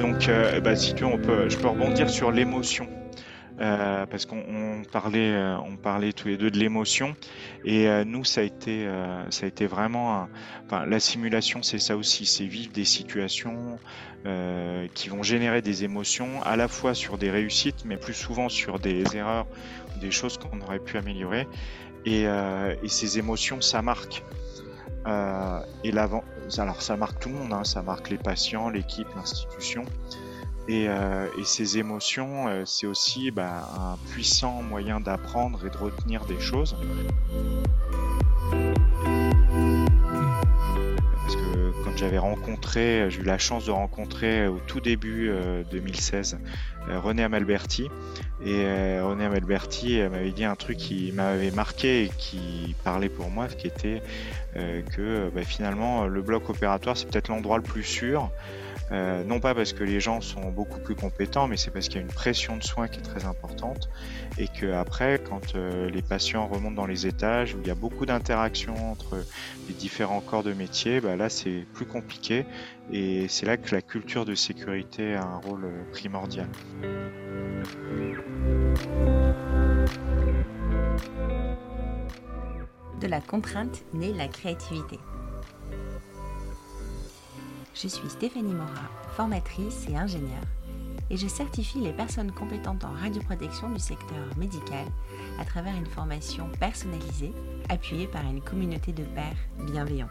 donc, euh, bah, si tu veux, on peut, je peux rebondir sur l'émotion. Euh, parce qu'on parlait, euh, on parlait tous les deux de l'émotion, et nous, ça a été, ça a été vraiment, la simulation, c'est ça aussi, c'est vivre des situations qui vont générer des émotions, à la fois sur des réussites, mais plus souvent sur des erreurs, des choses qu'on aurait pu améliorer, et, et ces émotions, ça marque. Euh, et alors ça marque tout le monde, hein, ça marque les patients, l'équipe, l'institution. Et, euh, ces émotions, euh, c'est aussi bah, un puissant moyen d'apprendre et de retenir des choses. J'avais rencontré, j'ai eu la chance de rencontrer au tout début 2016 René Amalberti. Et René Amalberti m'avait dit un truc qui m'avait marqué et qui parlait pour moi, qui était euh, que bah, finalement le bloc opératoire c'est peut-être l'endroit le plus sûr. Euh, non pas parce que les gens sont beaucoup plus compétents, mais c'est parce qu'il y a une pression de soins qui est très importante et que après, quand euh, les patients remontent dans les étages où il y a beaucoup d'interactions entre les différents corps de métier, bah là c'est plus compliqué et c'est là que la culture de sécurité a un rôle primordial. De la contrainte naît la créativité. Je suis Stéphanie Mora, formatrice et ingénieure, et je certifie les personnes compétentes en radioprotection du secteur médical à travers une formation personnalisée appuyée par une communauté de pairs bienveillants.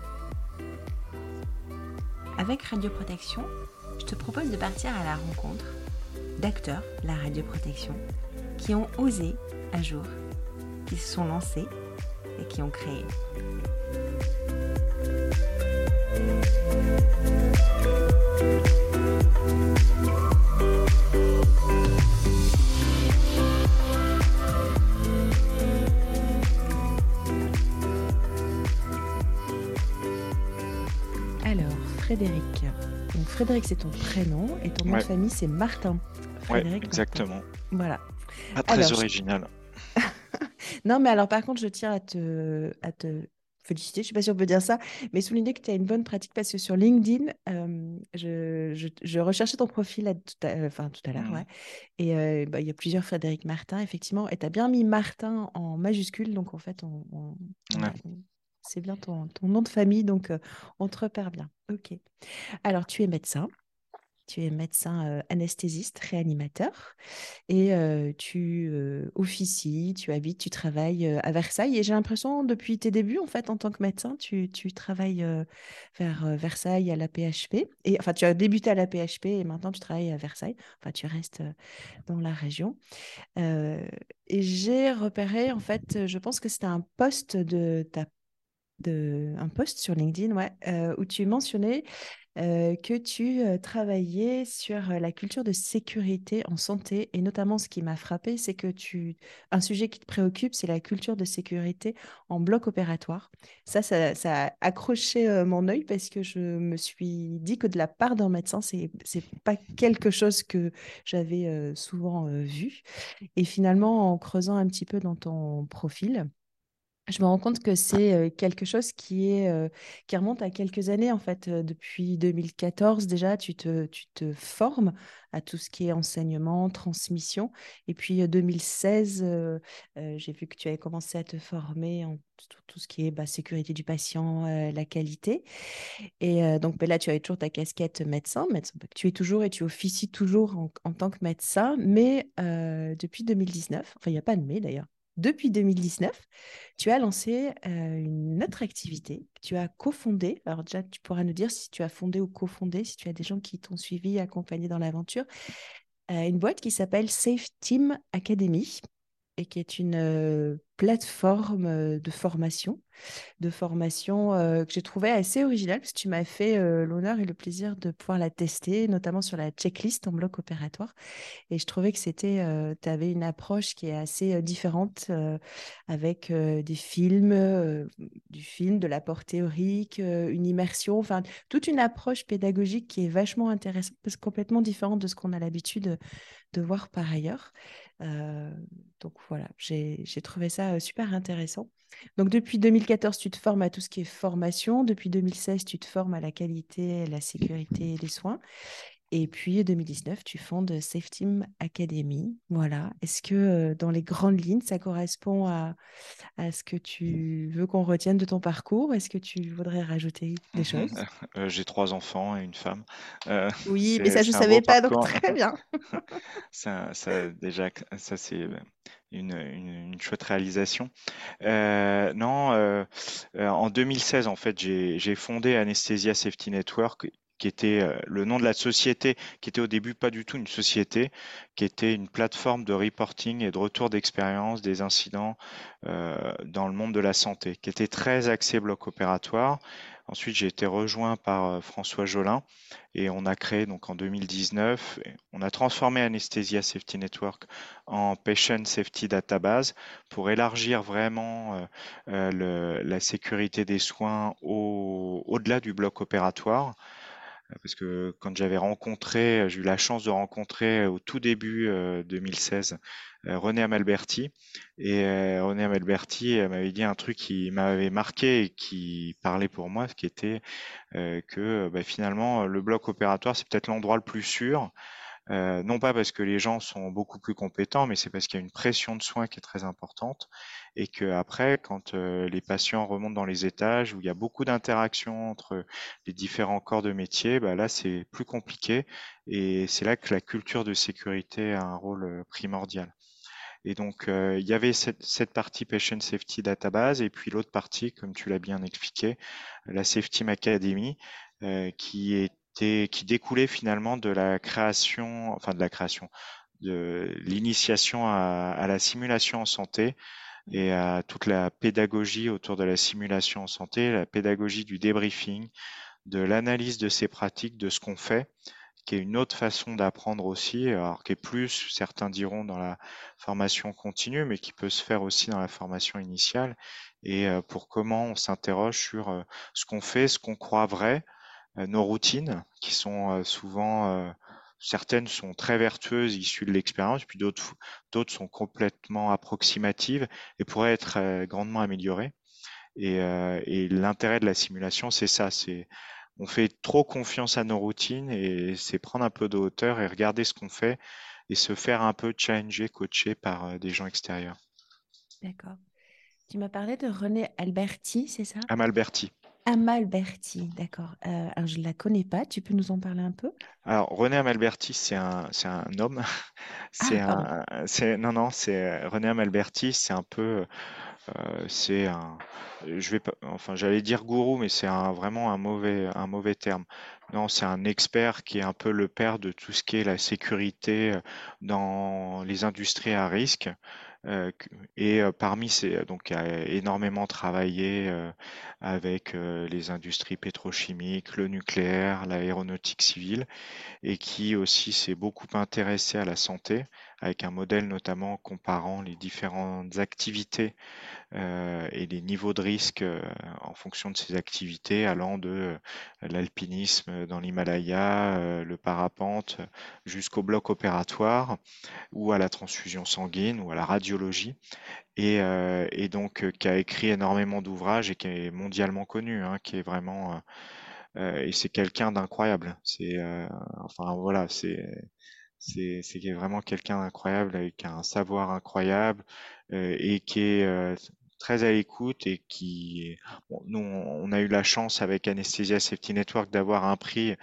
Avec Radioprotection, je te propose de partir à la rencontre d'acteurs de la radioprotection qui ont osé un jour, qui se sont lancés et qui ont créé. Frédéric. Donc, Frédéric, c'est ton prénom et ton nom de famille, c'est Martin. Frédéric exactement. Voilà. Pas très original. Non, mais alors par contre, je tiens à te, à te féliciter, je ne sais pas si on peut dire ça, mais souligner que tu as une bonne pratique parce que sur LinkedIn, euh, je, je, recherchais ton profil tout à, enfin, tout à l'heure, ouais, mmh. et euh, bah, il y a plusieurs Frédéric Martin, effectivement, et tu as bien mis Martin en majuscule, donc en fait, on, c'est bien ton, nom de famille, donc euh, on te repère bien. Ok. Alors, tu es médecin. Tu es médecin euh, anesthésiste, réanimateur, et euh, tu officies, tu habites, tu travailles à Versailles. Et j'ai l'impression, depuis tes débuts, en fait, en tant que médecin, tu, tu travailles vers Versailles à la PHP. Et, enfin, tu as débuté à la PHP et maintenant tu travailles à Versailles. Enfin, tu restes dans la région. et j'ai repéré, en fait, je pense que c'était un poste de ta un post sur LinkedIn ouais, où tu mentionnais euh, que tu euh, travaillais sur euh, la culture de sécurité en santé et notamment ce qui m'a frappé, c'est que tu un sujet qui te préoccupe, c'est la culture de sécurité en bloc opératoire. Ça, ça, a accroché mon œil parce que je me suis dit que de la part d'un médecin, c'est c'est pas quelque chose que j'avais souvent vu. Et finalement, en creusant un petit peu dans ton profil, je me rends compte que c'est quelque chose qui, remonte à quelques années, en fait. Depuis 2014, déjà, tu te, formes à tout ce qui est enseignement, transmission. Et puis, 2016, j'ai vu que tu avais commencé à te former en tout, ce qui est bah, sécurité du patient, la qualité. Et donc, là, tu avais toujours ta casquette médecin, médecin tu es toujours et tu officies toujours en, en tant que médecin. Mais depuis 2019, enfin, il n'y a pas de mais d'ailleurs, depuis 2019, tu as lancé euh, une autre activité tu as cofondée. Alors déjà, tu pourras nous dire si tu as fondé ou cofondé, si tu as des gens qui t'ont suivi, accompagné dans l'aventure. Euh, une boîte qui s'appelle Safe Team Academy et qui est une euh, plateforme de formation, de formation que j'ai trouvé assez originale parce que tu m'as fait l'honneur et le plaisir de pouvoir la tester, notamment sur la checklist en bloc opératoire. Et je trouvais que c'était, tu avais une approche qui est assez différente avec des films, du film, de l'apport théorique, une immersion, enfin toute une approche pédagogique qui est vachement intéressante parce que complètement différente de ce qu'on a l'habitude de voir par ailleurs. Donc voilà, j'ai trouvé ça super intéressant. Donc depuis 2014, tu te formes à tout ce qui est formation. Depuis 2016, tu te formes à la qualité, la sécurité des soins. Et puis 2019, tu fondes Safe Team Academy. Voilà. Est-ce que euh, dans les grandes lignes, ça correspond à, à ce que tu veux qu'on retienne de ton parcours? Est-ce que tu voudrais rajouter des choses? Euh, J'ai trois enfants et une femme. Euh, oui, mais ça, je ne savais pas, donc très bien. ça, ça, déjà, ça, c'est une, une, chouette réalisation. non, en 2016, en fait, j'ai fondé Anesthesia Safety Network qui était euh, le nom de la société, qui était au début pas du tout une société, qui était une plateforme de reporting et de retour d'expérience des incidents euh, dans le monde de la santé, qui était très axé bloc opératoire. Ensuite, j'ai été rejoint par euh, François Jolin et on a créé donc en 2019, on a transformé Anesthesia Safety Network en Patient Safety Database pour élargir vraiment la sécurité des soins au-delà du bloc opératoire parce que quand j'avais rencontré, j'ai eu la chance de rencontrer au tout début 2016 euh, René Amalberti. Et euh, René Amalberti m'avait dit un truc qui m'avait marqué et qui parlait pour moi, ce qui était euh, que bah, finalement le bloc opératoire, c'est peut-être l'endroit le plus sûr euh, non pas parce que les gens sont beaucoup plus compétents, mais c'est parce qu'il y a une pression de soins qui est très importante et que après, quand euh, les patients remontent dans les étages où il y a beaucoup d'interactions entre les différents corps de métier, bah là c'est plus compliqué et c'est là que la culture de sécurité a un rôle euh, primordial. Et donc, il y avait cette, cette, partie Patient Safety Database et puis l'autre partie, comme tu l'as bien expliqué, la Safety Academy, qui est qui découlait finalement de la création, enfin de la création, de l'initiation à, la simulation en santé et à toute la pédagogie autour de la simulation en santé, la pédagogie du débriefing, de l'analyse de ces pratiques, de ce qu'on fait, qui est une autre façon d'apprendre aussi, alors qui est plus, certains diront, dans la formation continue, mais qui peut se faire aussi dans la formation initiale, et euh, pour comment on s'interroge sur euh, ce qu'on fait, ce qu'on croit vrai, nos routines, qui sont euh, souvent euh, certaines sont très vertueuses, issues de l'expérience, puis d'autres, d'autres sont complètement approximatives et pourraient être grandement améliorées. Et, et l'intérêt de la simulation, c'est ça, c'est on fait trop confiance à nos routines et c'est prendre un peu de hauteur et regarder ce qu'on fait et se faire un peu challenger, coacher par des gens extérieurs. D'accord. Tu m'as parlé de René Alberti, c'est ça? Amalberti. Amalberti, d'accord. Euh, alors, je ne la connais pas. Tu peux nous en parler un peu? Alors, René Amalberti, c'est un, c'est un homme. C'est ah, un, c'est, non, non, c'est René Amalberti, c'est un peu, euh, c'est un, je vais pas, enfin, j'allais dire gourou, mais c'est un, vraiment un mauvais, un mauvais terme. Non, c'est un expert qui est un peu le père de tout ce qui est la sécurité euh, dans les industries à risque. Euh, et euh, parmi ces, donc, a énormément travaillé euh, avec les industries pétrochimiques, le nucléaire, l'aéronautique civile, et qui aussi s'est beaucoup intéressé à la santé, avec un modèle notamment comparant les différentes activités et les niveaux de risque en fonction de ces activités, allant de l'alpinisme dans l'Himalaya, le parapente, jusqu'au bloc opératoire, ou à la transfusion sanguine, ou à la radiologie. Et, donc qui a écrit énormément d'ouvrages et qui est mondialement connu, hein, qui est vraiment et c'est quelqu'un d'incroyable. Enfin voilà, c'est c'est vraiment quelqu'un d'incroyable avec un savoir incroyable et qui est très à l'écoute et qui, bon, nous, on a eu la chance avec Anesthesia Safety Network d'avoir un prix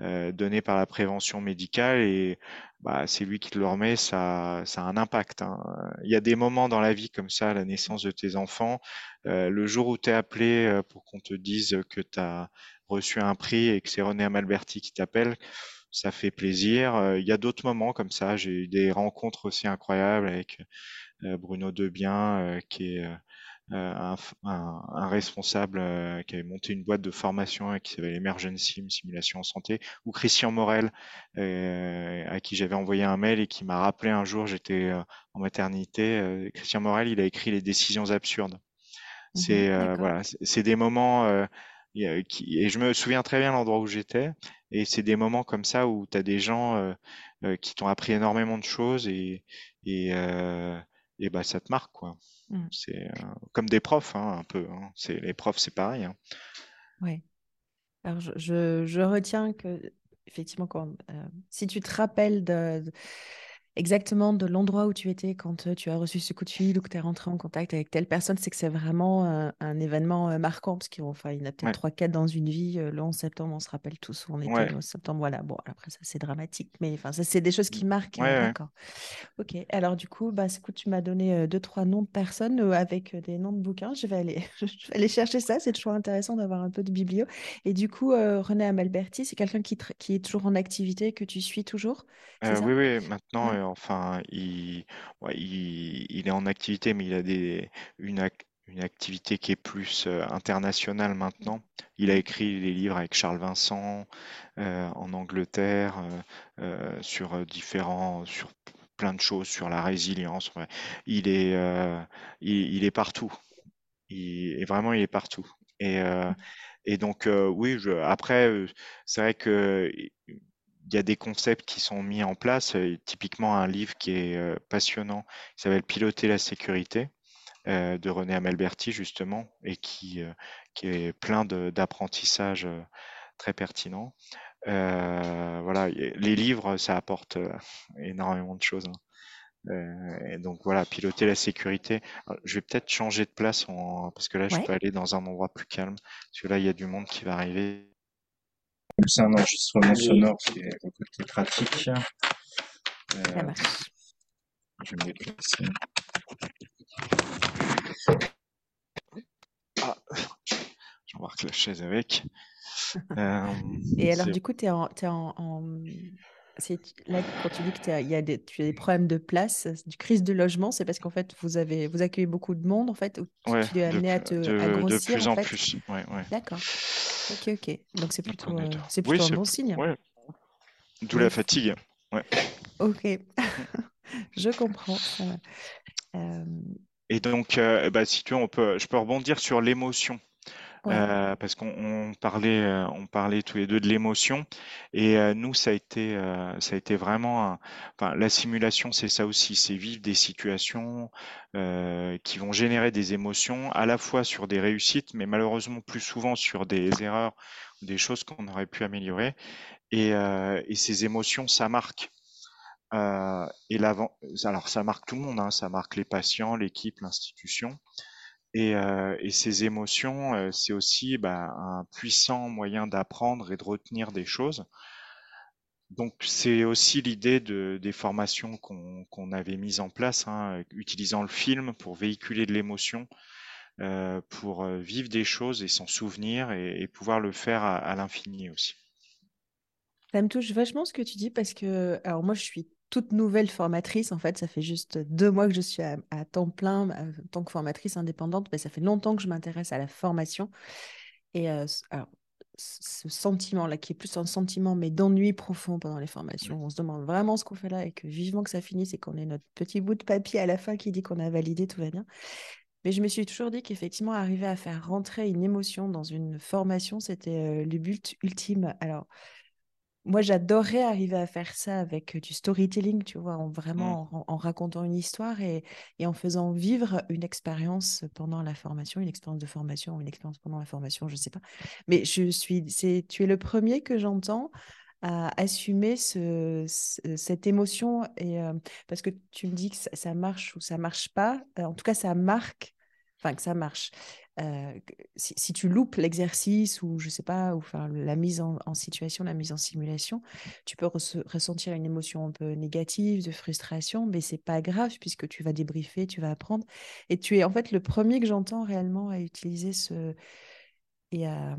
euh, donné par la prévention médicale et bah, c'est lui qui le remet, ça, ça a un impact. Hein. Il y a des moments dans la vie comme ça, la naissance de tes enfants, euh, le jour où tu es appelé euh, pour qu'on te dise que tu as reçu un prix et que c'est René Amalberti qui t'appelle, ça fait plaisir. Euh, il y a d'autres moments comme ça, j'ai eu des rencontres aussi incroyables avec Bruno Debien, qui est euh, un, responsable euh, qui avait monté une boîte de formation qui s'appelle Emergency Simulation en santé, ou Christian Morel, euh, à qui j'avais envoyé un mail et qui m'a rappelé un jour, j'étais en maternité. Christian Morel, il a écrit Les décisions absurdes. Mmh c'est voilà, c'est des moments qui, et je me souviens très bien l'endroit où j'étais. Et c'est des moments comme ça où tu as des gens qui t'ont appris énormément de choses et, et, et bah, ça te marque. quoi. Mmh. C'est euh, comme des profs, hein, un peu. Hein. C'est, les profs, c'est pareil. Hein. Oui. Alors, je, je, retiens que effectivement, quand, euh, si tu te rappelles de, de- exactement de l'endroit où tu étais quand tu as reçu ce coup de fil ou que tu es rentré en contact avec telle personne, c'est que c'est vraiment un événement marquant parce qu'il enfin, y en a peut-être trois, quatre dans une vie. Le 11 septembre, on se rappelle tous où on était ouais, le 11 septembre. Voilà, bon, après ça, c'est dramatique, mais enfin, ça, c'est des choses qui marquent. ouais, euh, ouais. d'accord. Ok, alors du coup, bah, écoute, tu m'as donné deux, trois noms de personnes avec des noms de bouquins. Je vais aller, je vais aller chercher ça. C'est toujours intéressant d'avoir un peu de biblio. Et du coup, euh, René Amalberti, c'est quelqu'un qui, est toujours en activité, que tu suis toujours, Euh, ça? oui, oui, maintenant, Ouais. enfin, il, ouais, il, il est en activité, mais il a des, une, ac- une activité qui est plus euh, internationale maintenant. Il a écrit des livres avec Charles Vincent euh, en Angleterre euh, sur différents, sur plein de choses, sur la résilience. ouais. Il est, il, il est partout. Il, et vraiment, il est partout. Et, et donc, oui, je, après, c'est vrai que il y a des concepts qui sont mis en place. euh, typiquement, un livre qui est euh, passionnant, qui s'appelle Piloter la sécurité euh, de René Amalberti, justement, et qui, euh, qui est plein d'apprentissages très pertinents. Euh, voilà, les livres, ça apporte énormément de choses. hein. Euh, et donc voilà, piloter la sécurité. Alors, je vais peut-être changer de place en- parce que là, je Ouais, peux aller dans un endroit plus calme, parce que là, il y a du monde qui va arriver. C'est un enregistrement sonore qui est le côté pratique. ça Euh, marche. je vais me déplacer. Ah, j'embarque la chaise avec. Euh, Et alors, c'est du coup, tu es en, t'es en, en- c'est- là, quand tu dis que t'es- il y a des, tu as des problèmes de place, du crise de logement, c'est parce qu'en fait, vous avez, vous accueillez beaucoup de monde, en fait, ou tu, ouais, tu es de, amené à te, à de, de grossir, plus en en fait? plus. Ouais, ouais. D'accord. Ok, ok. Donc, c'est plutôt, euh, c'est Oui, plutôt un bon signe. D'où la fatigue. Ok, Mm. je comprends. Euh, Et donc, euh, bah, si tu veux, on peut, je peux rebondir sur l'émotion. Euh, parce qu'on on parlait, euh, on parlait tous les deux de l'émotion, et euh, nous, ça a été, euh, ça a été vraiment, un- enfin, la simulation, c'est ça aussi, c'est vivre des situations qui vont générer des émotions, à la fois sur des réussites, mais malheureusement plus souvent sur des erreurs, des choses qu'on aurait pu améliorer, et, et ces émotions, ça marque. Et alors ça marque tout le monde, hein, ça marque les patients, l'équipe, l'institution. Et, euh, et ces émotions, euh, c'est aussi bah, un puissant moyen d'apprendre et de retenir des choses. Donc c'est aussi l'idée de, des formations qu'on avait mises en place, hein, utilisant le film pour véhiculer de l'émotion, euh, pour vivre des choses et s'en souvenir et, et pouvoir le faire à, à l'infini aussi. Ça me touche vachement ce que tu dis parce que, alors moi, je suis toute nouvelle formatrice. En fait, ça fait juste deux mois que je suis à, à temps plein euh, en tant que formatrice indépendante, mais ça fait longtemps que je m'intéresse à la formation. Et euh, alors, ce sentiment-là, qui est plus un sentiment, mais d'ennui profond pendant les formations, on se demande vraiment ce qu'on fait là et que vivement que ça finisse et qu'on ait notre petit bout de papier à la fin qui dit qu'on a validé, tout va bien. Mais je me suis toujours dit qu'effectivement, arriver à faire rentrer une émotion dans une formation, c'était euh, le but ultime. Alors, moi, j'adorerais arriver à faire ça avec du storytelling, tu vois, en Mm. vraiment en, en racontant une histoire et, et en faisant vivre une expérience pendant la formation, une expérience de formation ou une expérience pendant la formation, je sais pas. Mais je suis, c'est, tu es le premier que j'entends à assumer ce, ce- cette émotion et euh, parce que tu me dis que ça, ça marche ou ça marche pas. en tout cas, ça marque, enfin que ça marche. Euh, si, tu loupes l'exercice ou je sais pas, ou la mise en, situation, la mise en simulation, tu peux resse- ressentir une émotion un peu négative, de frustration, mais c'est pas grave puisque tu vas débriefer, tu vas apprendre. Et tu es en fait le premier que j'entends réellement à utiliser ce et à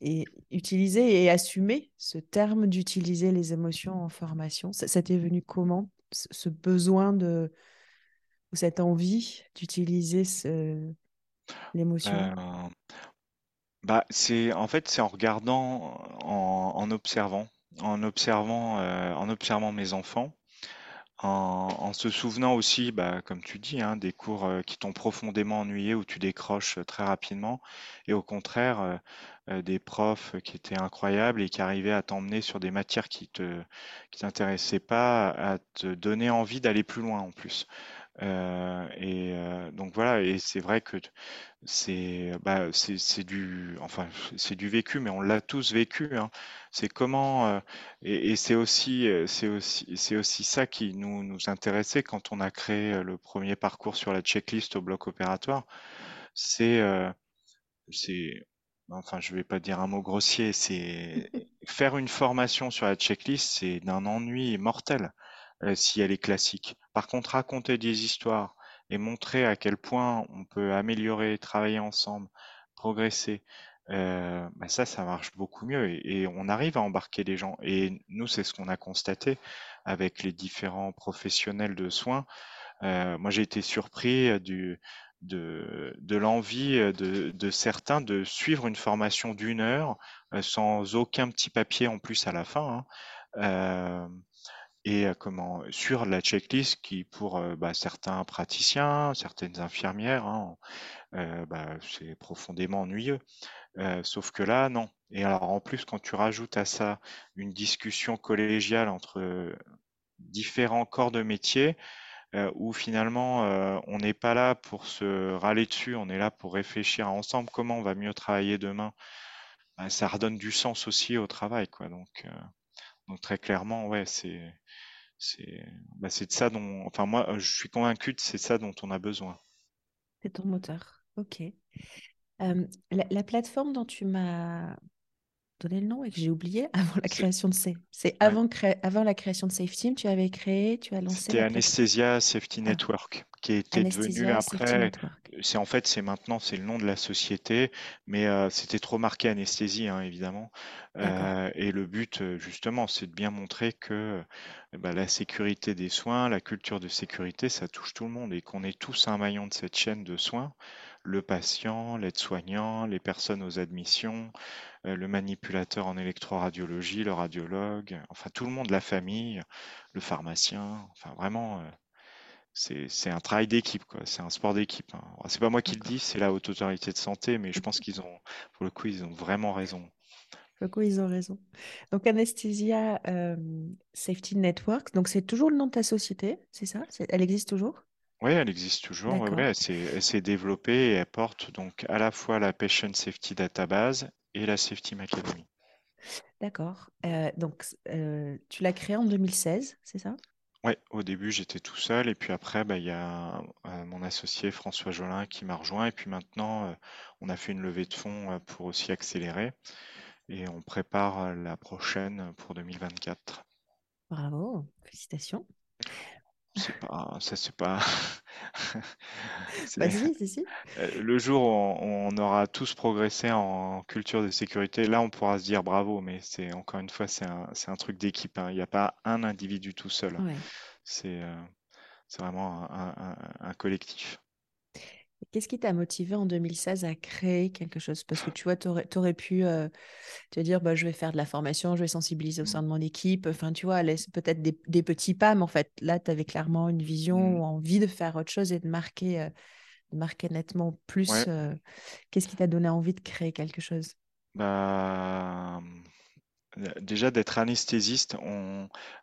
et utiliser et assumer ce terme d'utiliser les émotions en formation. Ça, t'est venu comment, ce besoin de ou cette envie d'utiliser ce- l'émotion? Euh, bah, c'est en fait c'est en regardant, en, en observant, en observant, euh, en observant mes enfants. En, se souvenant aussi, bah, comme tu dis, hein, des cours euh, qui t'ont profondément ennuyé, où tu décroches très rapidement, et au contraire, des profs qui étaient incroyables et qui arrivaient à t'emmener sur des matières qui te, qui t'intéressaient pas, à te donner envie d'aller plus loin en plus. Euh, et euh, donc voilà, et c'est vrai que c'est bah, c'est c'est du enfin c'est du vécu, mais on l'a tous vécu. hein. C'est comment euh, et, et c'est aussi euh, c'est aussi c'est aussi ça qui nous nous intéressait quand on a créé euh, le premier parcours sur la checklist au bloc opératoire. C'est euh, c'est enfin je vais pas dire un mot grossier, c'est faire une formation sur la checklist, c'est d'un ennui mortel euh, si elle est classique. Par contre, raconter des histoires et montrer à quel point on peut améliorer, travailler ensemble, progresser, euh, bah ça, ça marche beaucoup mieux et, on arrive à embarquer les gens. Et nous, c'est ce qu'on a constaté avec les différents professionnels de soins. Euh, moi, j'ai été surpris du, de, de l'envie de, de certains de suivre une formation d'une heure euh, sans aucun petit papier en plus à la fin. hein. Euh, et euh, comment sur la checklist qui pour euh, bah, certains praticiens, certaines infirmières, hein, euh, bah, c'est profondément ennuyeux. Euh, sauf que là, non. Et alors en plus, quand tu rajoutes à ça une discussion collégiale entre euh, différents corps de métier, euh, où finalement euh, on n'est pas là pour se râler dessus, on est là pour réfléchir ensemble comment on va mieux travailler demain, bah, ça redonne du sens aussi au travail, quoi. Donc, euh, donc très clairement, ouais, c'est c'est bah, de ça dont, enfin moi, euh, je suis convaincu que c'est ça dont on a besoin. C'est ton moteur. Ok. Euh, la plateforme dont tu m'as donné le nom et que j'ai oublié avant la création de ces. C'est ouais. avant, cré- avant la création de Safe Team, tu avais créé, tu as lancé C'était. Anesthesia Safety Ah, Network, qui était devenu après, c'est en fait, c'est maintenant, c'est le nom de la société, mais euh, c'était trop marqué anesthésie, hein, évidemment. Euh, et le but, euh, justement, c'est de bien montrer que euh, bah, la sécurité des soins, la culture de sécurité, ça touche tout le monde et qu'on est tous un maillon de cette chaîne de soins. Le patient, l'aide-soignant, les personnes aux admissions, euh, le manipulateur en électroradiologie, le radiologue, enfin tout le monde, la famille, le pharmacien, enfin vraiment. euh, c'est un travail d'équipe, quoi. C'est un sport d'équipe. hein. C'est pas moi qui le dis, c'est la Haute Autorité de Santé, mais je pense qu'ils ont, pour le coup, ils ont vraiment raison. Du coup, ils ont raison. Donc, Anesthesia euh, Safety Network. Donc, c'est toujours le nom de ta société, c'est ça? Elle existe toujours? Oui, elle existe toujours. Ouais, ouais, D'accord. elle s'est, elle s'est développée et elle porte donc à la fois la Patient Safety Database et la Safety Academy. D'accord. Euh, donc, euh, tu l'as créée en 2016, c'est ça? Ouais, au début j'étais tout seul et puis après bah, il y a euh, mon associé François Jolin qui m'a rejoint et puis maintenant euh, on a fait une levée de fonds euh, pour aussi accélérer et on prépare euh, la prochaine pour 2024. Bravo. Félicitations. C'est pas, ça c'est pas, Bah, c'est si, si, si. euh, le jour où on, on aura tous progressé en culture de sécurité, là on pourra se dire bravo, mais c'est encore une fois c'est un, c'est un truc d'équipe, hein. Il n'y a pas un individu tout seul. Ouais. C'est euh, c'est vraiment un, un- un- un collectif. Qu'est-ce qui t'a motivé en 2016 à créer quelque chose? Parce que tu vois, tu aurais, pu euh, te dire, bah, je vais faire de la formation, je vais sensibiliser au Mm, sein de mon équipe. Enfin, tu vois, peut-être des, des petits pas, mais en fait, là, tu avais clairement une vision mm, ou envie de faire autre chose et de marquer, euh, de marquer nettement plus. Ouais, euh, Qu'est-ce qui t'a donné envie de créer quelque chose? bah euh, déjà d'être anesthésiste,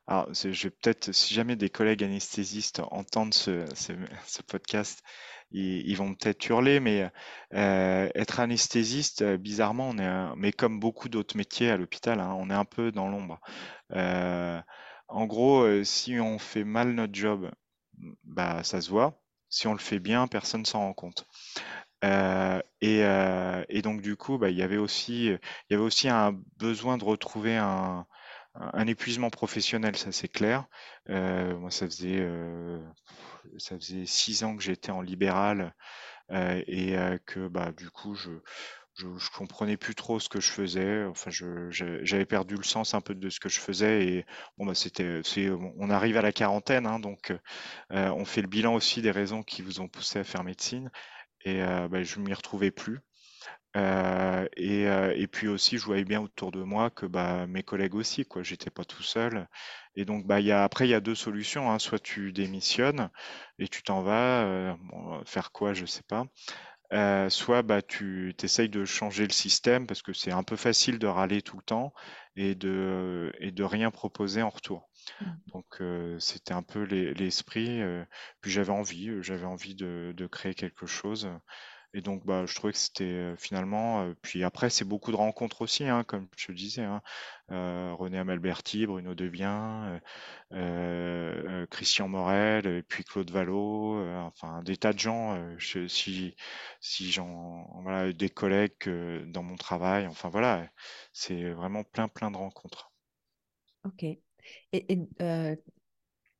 alors je peut-être, si jamais des collègues anesthésistes entendent ce, podcast, ils, vont peut-être hurler, mais euh, être anesthésiste, euh, bizarrement, on est, mais comme beaucoup d'autres métiers à l'hôpital, hein, on est un peu dans l'ombre. Euh, en gros, euh, si on fait mal notre job, bah ça se voit. Si on le fait bien, personne s'en rend compte. Euh, et, euh, et donc du coup, bah, il y avait aussi, il y avait aussi un besoin de retrouver un, épuisement professionnel, ça c'est clair. Euh, moi, ça faisait, euh, six ans que j'étais en libéral euh, et euh, que bah, du coup, je, je, comprenais plus trop ce que je faisais. Enfin, j'avais perdu le sens un peu de ce que je faisais et bon, bah, c'était, on arrive à la quarantaine, hein, donc euh, on fait le bilan aussi des raisons qui vous ont poussé à faire médecine et bah, je m'y retrouvais plus. Euh, et, euh, et puis aussi, je voyais bien autour de moi que bah, mes collègues aussi, quoi, j'étais pas tout seul. Et donc, bah, y a, après, il y a deux solutions, hein. Soit tu démissionnes et tu t'en vas, faire quoi, je sais pas. soit bah, tu essayes de changer le système parce que c'est un peu facile de râler tout le temps et de, et de rien proposer en retour. Mm. Donc euh, c'était un peu l'es- l'esprit. puis j'avais envie, j'avais envie de, de créer quelque chose. Et donc bah, je trouvais que c'était finalement. puis après c'est beaucoup de rencontres aussi, hein, comme je te disais. hein. Euh, René Amalberti, Bruno Devien, euh, Christian Morel, et puis Claude Vallot, enfin des tas de gens. je- si si j'en voilà des collègues dans mon travail. Enfin voilà, c'est vraiment plein plein de rencontres. Ok. Et, et, euh,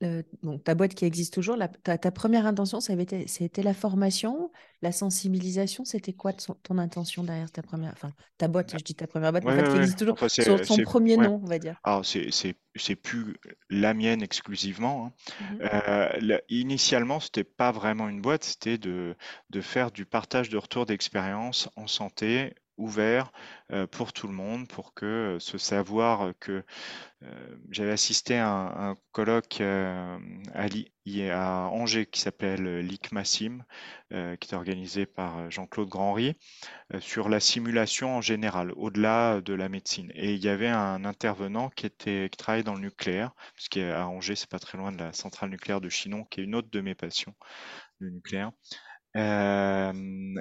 euh, donc, ta boîte qui existe toujours, la- ta, ta première intention, ça avait été, c'était la formation, la sensibilisation. C'était quoi ton intention derrière ta première, enfin, ta boîte, je dis ta première boîte, mais Ouais, en fait, ouais, qui existe toujours, Enfin, son, premier ouais. nom, on va dire. Alors, c'est, c'est, c'est plus la mienne exclusivement. hein. Euh, la- initialement, c'était pas vraiment une boîte, c'était de, de faire du partage de retour d'expérience en santé ouvert euh, pour tout le monde, pour que euh, ce savoir que euh, j'avais assisté à un, colloque à, Angers qui s'appelle l'ICMASIM, qui est organisé par Jean-Claude Grandry sur la simulation en général, au-delà de la médecine. Et il y avait un intervenant qui était qui travaillait dans le nucléaire, parce qu'à Angers, c'est pas très loin de la centrale nucléaire de Chinon, qui est une autre de mes passions, le nucléaire. Euh,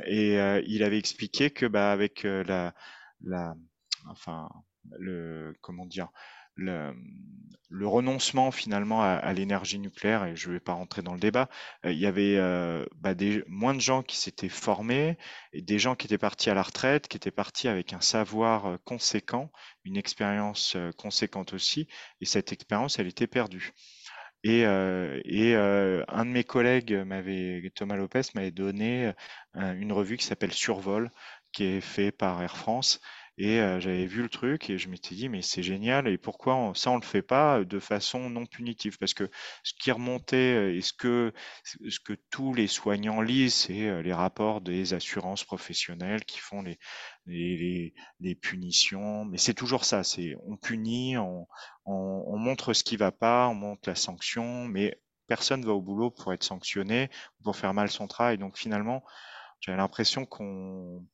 et euh, il avait expliqué que bah avec euh, la la enfin le comment dire le, le renoncement finalement à, à l'énergie nucléaire, et je ne vais pas rentrer dans le débat, il y avait euh, bah, des, moins de gens qui s'étaient formés, et des gens qui étaient partis à la retraite, qui étaient partis avec un savoir conséquent, une expérience conséquente aussi, et cette expérience, elle était perdue. Et, euh, et euh, un de mes collègues Thomas Lopez, m'avait donné euh, une revue qui s'appelle Survol, qui est fait par Air France. Et euh, j'avais vu le truc et je m'étais dit, mais c'est génial, et pourquoi on- ça on le fait pas de façon non punitive? Parce que ce qui remontait euh, et ce que, ce que tous les soignants lisent, c'est euh, les rapports des assurances professionnelles qui font les, les, les, les punitions. Mais c'est toujours ça, c'est on punit, on, on, on montre ce qui va pas, on montre la sanction, mais personne va au boulot pour être sanctionné, pour faire mal son travail. Donc finalement, j'avais l'impression qu'on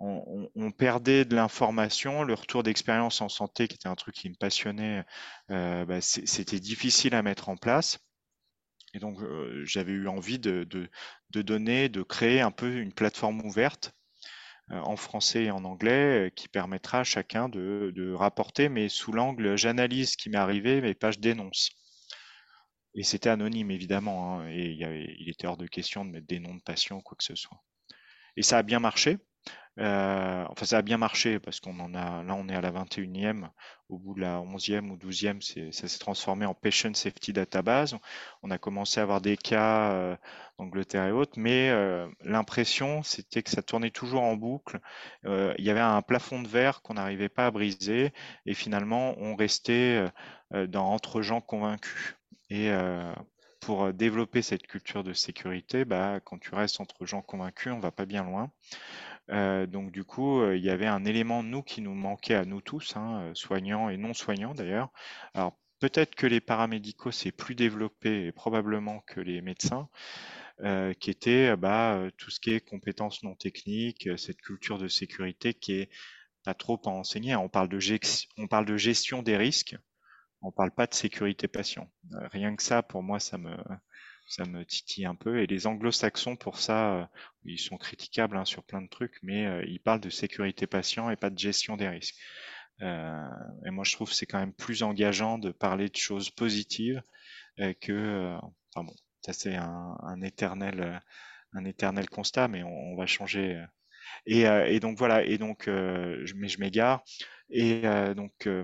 on, on- on perdait de l'information, le retour d'expérience en santé, qui était un truc qui me passionnait, euh, bah, c'était difficile à mettre en place. Et donc euh, j'avais eu envie de, de, de donner, de créer un peu une plateforme ouverte euh, en français et en anglais euh, qui permettra à chacun de, de rapporter, mais sous l'angle j'analyse ce qui m'est arrivé, mais pas je dénonce. Et c'était anonyme évidemment, hein, et il, y avait- il était hors de question de mettre des noms de patients ou quoi que ce soit. Et ça a bien marché. Euh, enfin, ça a bien marché parce qu'on en a, là, on est à la 21e. Au bout de la 11e ou 12e, c'est- ça s'est transformé en Patient Safety Database. On a commencé à avoir des cas euh, d'Angleterre et autres, mais euh, l'impression, c'était que ça tournait toujours en boucle. Il y avait un plafond de verre qu'on n'arrivait pas à briser et finalement, on restait dans, entre gens convaincus. Et pour développer cette culture de sécurité, bah, quand tu restes entre gens convaincus, on va pas bien loin. Euh, donc du coup, euh, il y avait un élément nous qui nous manquait à nous tous, hein, euh, soignants et non soignants d'ailleurs. Alors peut-être que les paramédicaux c'est plus développé probablement que les médecins, qui était bah, tout ce qui est compétences non techniques, cette culture de sécurité qui est pas trop à enseigner. On parle de, on parle de gestion des risques, on parle pas de sécurité patient. Rien que ça, pour moi, ça me, ça me titille un peu. Et les anglo-saxons, pour ça, euh, ils sont critiquables hein, sur plein de trucs, mais euh, ils parlent de sécurité patient et pas de gestion des risques. Euh, et moi, je trouve que c'est quand même plus engageant de parler de choses positives que, enfin bon, ça c'est un, un éternel, un éternel constat, mais on, on va changer. Euh. Et, et donc voilà. Et donc, euh, je, mais je m'égare. Et euh, donc, euh,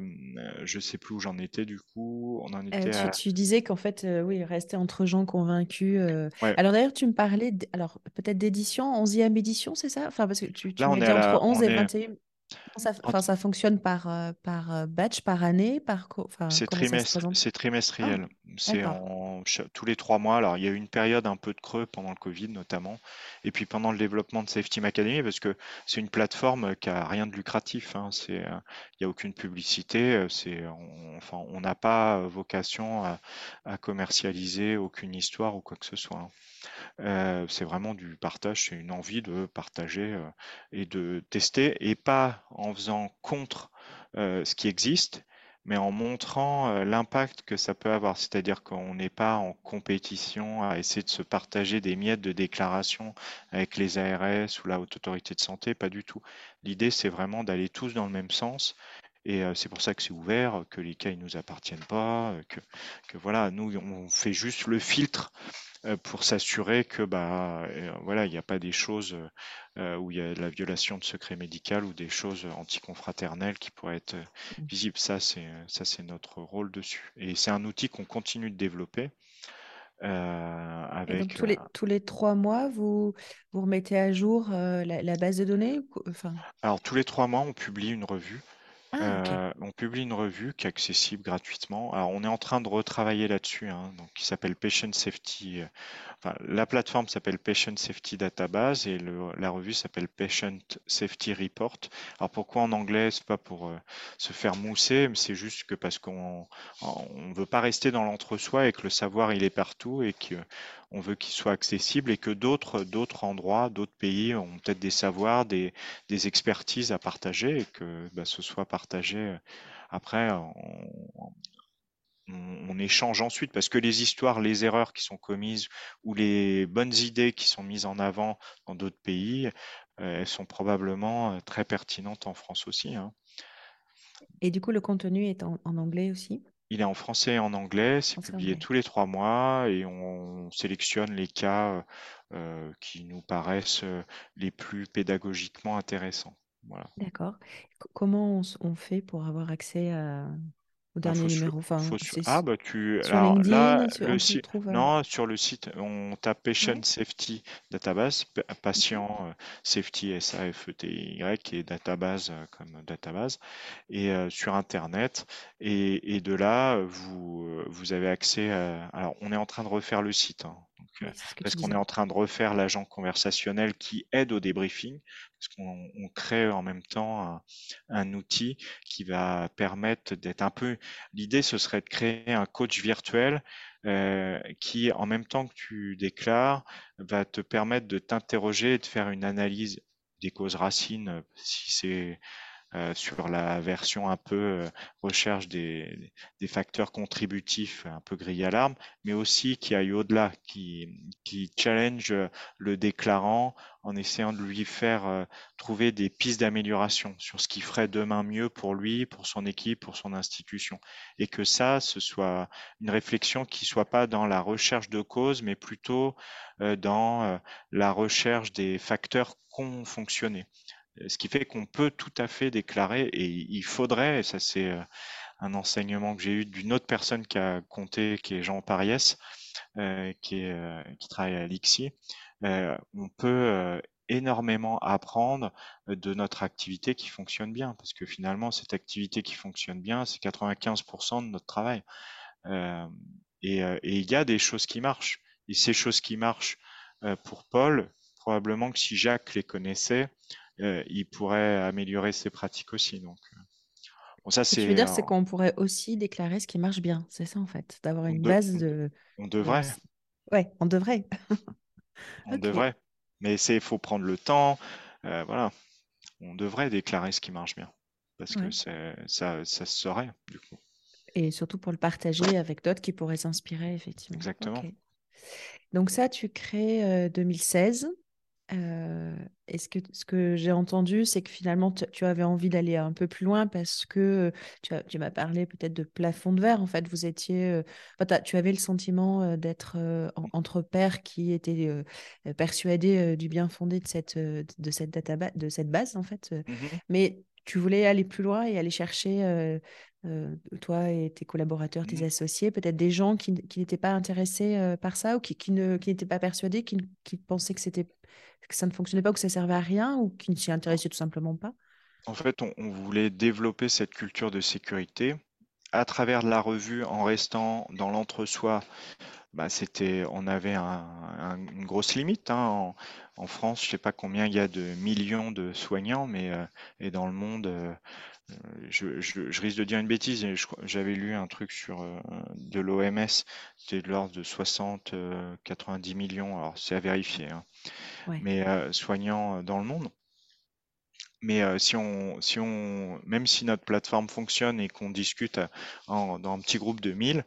je sais plus où j'en étais du coup. On en Euh, était tu, à. tu disais qu'en fait, oui, rester entre gens convaincus. Ouais. Alors d'ailleurs, tu me parlais, alors peut-être d'édition, onzième édition, c'est ça? Enfin, parce que tu, tu Là, on est entre la, 11 on et est 21. Ça, ça fonctionne par, euh, par euh, batch, par année, par C'est trimestre, c'est Ah, trimestriel. C'est en, tous les trois mois. Alors, il y a eu une période un peu de creux pendant le Covid notamment, et puis pendant le développement de Safety Academy, parce que c'est une plateforme qui a rien de lucratif. Hein. c'est, il n'y a aucune publicité. C'est, on, enfin, on n'a pas vocation à, à, commercialiser aucune histoire ou quoi que ce soit. Hein. C'est vraiment du partage, c'est une envie de partager et de tester, et pas en faisant contre ce qui existe, mais en montrant l'impact que ça peut avoir. C'est-à-dire qu'on n'est pas en compétition à essayer de se partager des miettes de déclaration avec les ARS ou la Haute Autorité de Santé, pas du tout. L'idée, c'est vraiment d'aller tous dans le même sens et c'est pour ça que c'est ouvert, que les cas ne nous appartiennent pas, que, que, voilà, nous on fait juste le filtre pour s'assurer que bah euh, voilà il n'y a pas des choses euh, où il y a de la violation de secret médical ou des choses anticonfraternelles qui pourraient être mmh. visibles. Ça c'est ça c'est notre rôle dessus. Et c'est un outil qu'on continue de développer. avec, tous, les, tous les trois mois, vous, vous remettez à jour la, base de données enfin... Alors, tous les trois mois, on publie une revue ah, on publie une revue qui est accessible gratuitement. Alors, on est en train de retravailler là-dessus, hein, donc qui s'appelle Patient Safety. enfin, la plateforme s'appelle Patient Safety Database et la revue s'appelle Patient Safety Report. Alors, pourquoi en anglais? C'est pas pour se faire mousser, mais c'est juste que parce qu'on ne veut pas rester dans l'entre-soi et que le savoir il est partout et que on veut qu'il soit accessible et que d'autres d'autres endroits, d'autres pays ont peut-être des savoirs, des, des, expertises à partager et que bah, ce soit partagé euh, après. On, on, échange ensuite parce que les histoires, les erreurs qui sont commises ou les bonnes idées qui sont mises en avant dans d'autres pays, euh, elles sont probablement euh, très pertinentes en France aussi. Hein. Et du coup, le contenu est en anglais aussi? Il est en français et en anglais, c'est publié tous les trois mois et on sélectionne les cas euh, qui nous paraissent les plus pédagogiquement intéressants. Voilà. D'accord. comment on, fait pour avoir accès à, au bah, dernier numéro? Enfin, ah, bah tu. Sur LinkedIn, sur, le site. Euh non, sur le site, on tape Patient Safety Database, patient euh, safety S-A-F-E-T-Y et database euh, comme database, et sur Internet. Et, et, de là, vous, vous avez accès à. Alors, on est en train de refaire le site. Hein. Parce qu'on est en train de refaire l'agent conversationnel qui aide au débriefing, parce qu'on crée en même temps un, un outil qui va permettre d'être un peu L'idée, ce serait de créer un coach virtuel euh, qui, en même temps que tu déclares, va te permettre de t'interroger et de faire une analyse des causes racines, si c'est euh, sur la version un peu euh, recherche des, des, facteurs contributifs un peu grillés à l'arme, mais aussi qui aille au-delà, qui, qui challenge le déclarant en essayant de lui faire euh, trouver des pistes d'amélioration sur ce qui ferait demain mieux pour lui, pour son équipe, pour son institution. Et que ça, ce soit une réflexion qui soit pas dans la recherche de causes, mais plutôt dans la recherche des facteurs qui ont fonctionné. Euh, ce qui fait qu'on peut tout à fait déclarer, et il faudrait, et ça c'est euh, un enseignement que j'ai eu d'une autre personne qui a compté, qui est Jean Pariès, euh, qui, travaille à l'IXI, on peut énormément apprendre de notre activité qui fonctionne bien, parce que finalement, cette activité qui fonctionne bien, c'est 95% de notre travail. et, il y a des choses qui marchent. Et ces choses qui marchent pour Paul, probablement que si Jacques les connaissait, il pourrait améliorer ses pratiques aussi. Donc, bon, ça, c'est. Ce que tu veux dire, c'est qu'on pourrait aussi déclarer ce qui marche bien. C'est ça, en fait, d'avoir une base de. On devrait. Ouais, on devrait. on devrait. Mais il faut prendre le temps. Euh, voilà. On devrait déclarer ce qui marche bien. Parce que ça, ça se saurait, du coup. Et surtout pour le partager avec d'autres qui pourraient s'inspirer, effectivement. Exactement. Donc ça, tu crées 2016. Euh, est-ce que ce que j'ai entendu, c'est que finalement tu avais envie d'aller un peu plus loin parce que tu, tu m'as parlé peut-être de plafond de verre. En fait, vous étiez, tu avais le sentiment d'être entre pairs qui étaient persuadés du bien fondé de cette de cette database, de cette base en fait. Mmh Mais tu voulais aller plus loin et aller chercher euh, toi et tes collaborateurs, tes mmh. associés, peut-être des gens qui, n'étaient pas intéressés euh, par ça ou qui, qui n'étaient pas persuadés, qui, pensaient que ça ne fonctionnait pas ou que ça servait à rien ou qui ne s'y intéressaient tout simplement pas? En fait, on, voulait développer cette culture de sécurité à travers la revue en restant dans l'entre-soi bah, c'était, on avait un- un- une grosse limite. hein. En, en France, je sais pas combien il y a de millions de soignants, mais euh, et dans le monde, euh, je, je- je risque de dire une bêtise. J'avais lu un truc sur euh, de l'OMS, c'était de l'ordre de 60, euh, 90 millions. Alors c'est à vérifier, hein, Ouais, mais soignants dans le monde. Mais euh, si on, si on, même si notre plateforme fonctionne et qu'on discute à- en- dans un petit groupe de 1000,